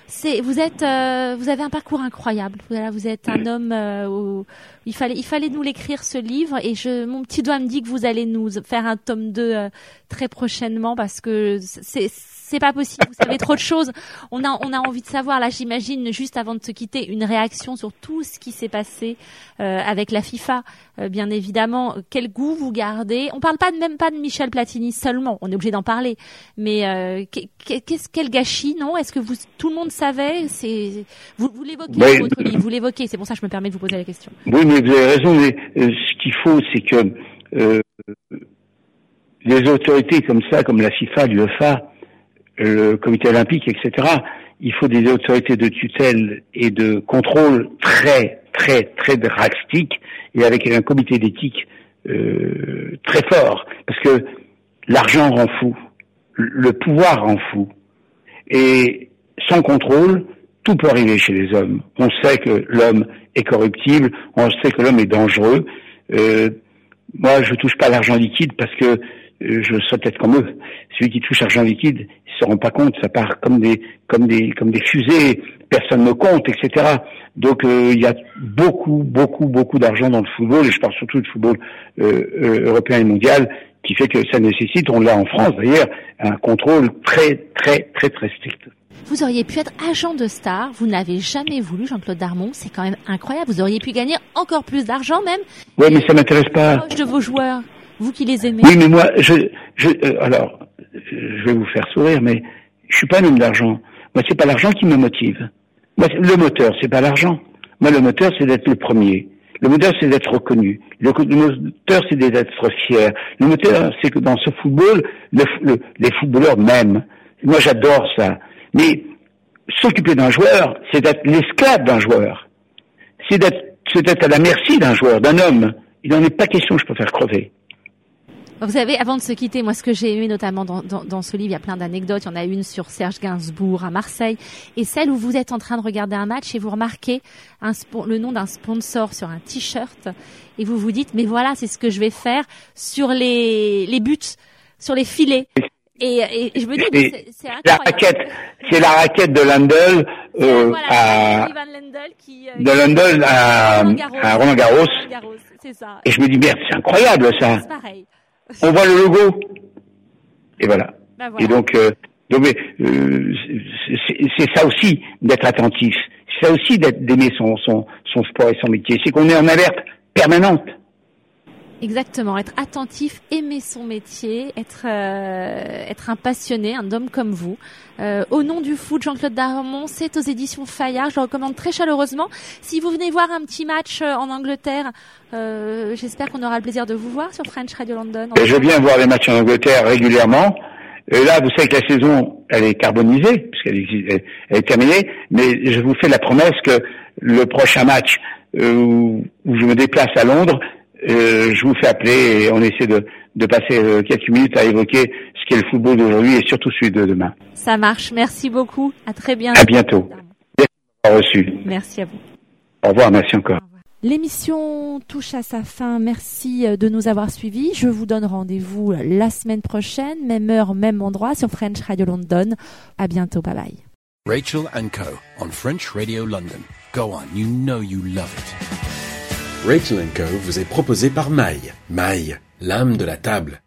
C'est, vous êtes, euh, vous avez un parcours incroyable. Voilà, vous êtes un homme. euh, où il fallait, il fallait nous l'écrire ce livre, et je, mon petit doigt me dit que vous allez nous faire un tome 2 euh, très prochainement parce que c'est, c'est pas possible. Vous savez trop de choses. On a, on a envie de savoir. Là, j'imagine juste avant de se quitter, une réaction sur tout ce qui s'est passé euh, avec la FIFA. Euh, bien évidemment, quel goût vous gardez? On parle pas de, même pas de Michel Platini seulement. On est obligé d'en parler. Mais euh, qu'est- qu'est- qu'est-ce quel gâchis, non? Est-ce que vous, tout le monde savait? C'est vous, vous l'évoquez Oui. dans votre livre. Vous l'évoquez. C'est pour ça que je me permets de vous poser la question. Oui, mais vous avez raison. Mais euh, ce qu'il faut, c'est que euh, les autorités comme ça, comme la FIFA, l'UEFA, le Comité olympique, etc., il faut des autorités de tutelle et de contrôle très, très, très drastiques et avec un comité d'éthique euh, très fort. Parce que l'argent rend fou, le pouvoir rend fou. Et sans contrôle, tout peut arriver chez les hommes. On sait que l'homme est corruptible, on sait que l'homme est dangereux. Euh, moi, je touche pas l'argent liquide parce que euh, je serais peut-être comme eux. Celui qui touche l'argent liquide, ils se rendent pas compte, ça part comme des comme des comme des fusées, personne ne compte, etc. Donc euh, il y a beaucoup, beaucoup, beaucoup d'argent dans le football, et je parle surtout du football européen et mondial, qui fait que ça nécessite, on l'a en France d'ailleurs, un contrôle très, très, très, très strict. Vous auriez pu être agent de star. Vous n'avez jamais voulu, Jean-Claude Darmon. C'est quand même incroyable. Vous auriez pu gagner encore plus d'argent même. Ouais, mais ça m'intéresse pas. Proche de vos joueurs. Vous qui les aimez. Oui, mais moi, je, je, euh, alors, je vais vous faire sourire, mais je suis pas un homme d'argent. Moi, c'est pas l'argent qui me motive. Moi, le moteur, c'est pas l'argent. Moi, le moteur, c'est d'être le premier. Le moteur, c'est d'être reconnu. Le, moteur, c'est d'être fier. Le moteur, c'est que dans ce football, le f- le- les footballeurs m'aiment. Moi, j'adore ça. Mais s'occuper d'un joueur, c'est d'être l'esclave d'un joueur. C'est d'être, à la merci d'un joueur, d'un homme. Il n'en est pas question, je préfère crever. Vous savez, avant de se quitter, moi, ce que j'ai aimé notamment dans, dans, dans ce livre, il y a plein d'anecdotes. Il y en a une sur Serge Gainsbourg à Marseille, et celle où vous êtes en train de regarder un match et vous remarquez un le nom d'un sponsor sur un t-shirt, et vous vous dites, mais voilà, c'est ce que je vais faire sur les, les buts, sur les filets. Et, et, et je me dis, c'est- La raquette, c'est la raquette de Landel euh, Voilà, à, qui, euh, de London à, à Roland Garros. Ça. Et je me dis merde, c'est incroyable ça. Pareil. On voit le logo. Et voilà. Bah, voilà. Et donc, euh, donc euh, c'est- ça aussi d'être attentif. C'est ça aussi d'aimer son, son, son sport et son métier. C'est qu'on est en alerte permanente. Exactement, être attentif, aimer son métier, être euh, être un passionné, un homme comme vous. Euh, au nom du foot, Jean-Claude Darmon, c'est aux éditions Fayard. Je le recommande très chaleureusement. Si vous venez voir un petit match euh, en Angleterre, euh, j'espère qu'on aura le plaisir de vous voir sur French Radio London. Je viens voir les matchs en Angleterre régulièrement. Et là, vous savez que la saison, elle est carbonisée, puisqu'elle est terminée, mais je vous fais la promesse que le prochain match euh, où je me déplace à Londres, euh, je vous fais appeler et on essaie de, de passer euh, quelques minutes à évoquer ce qu'est le football d'aujourd'hui et surtout celui de demain. Ça marche. Merci beaucoup. À très bientôt. À bientôt. Au reçu. Merci à vous. Au revoir, merci encore. L'émission touche à sa fin. Merci euh, de nous avoir suivis. Je vous donne rendez-vous la semaine prochaine, même heure, même endroit sur French Radio London. À bientôt. Bye bye. Rachel and Co. on French Radio London. Go on, you know you love it. Rachel Co vous est proposé par Maille. Maille, l'âme de la table.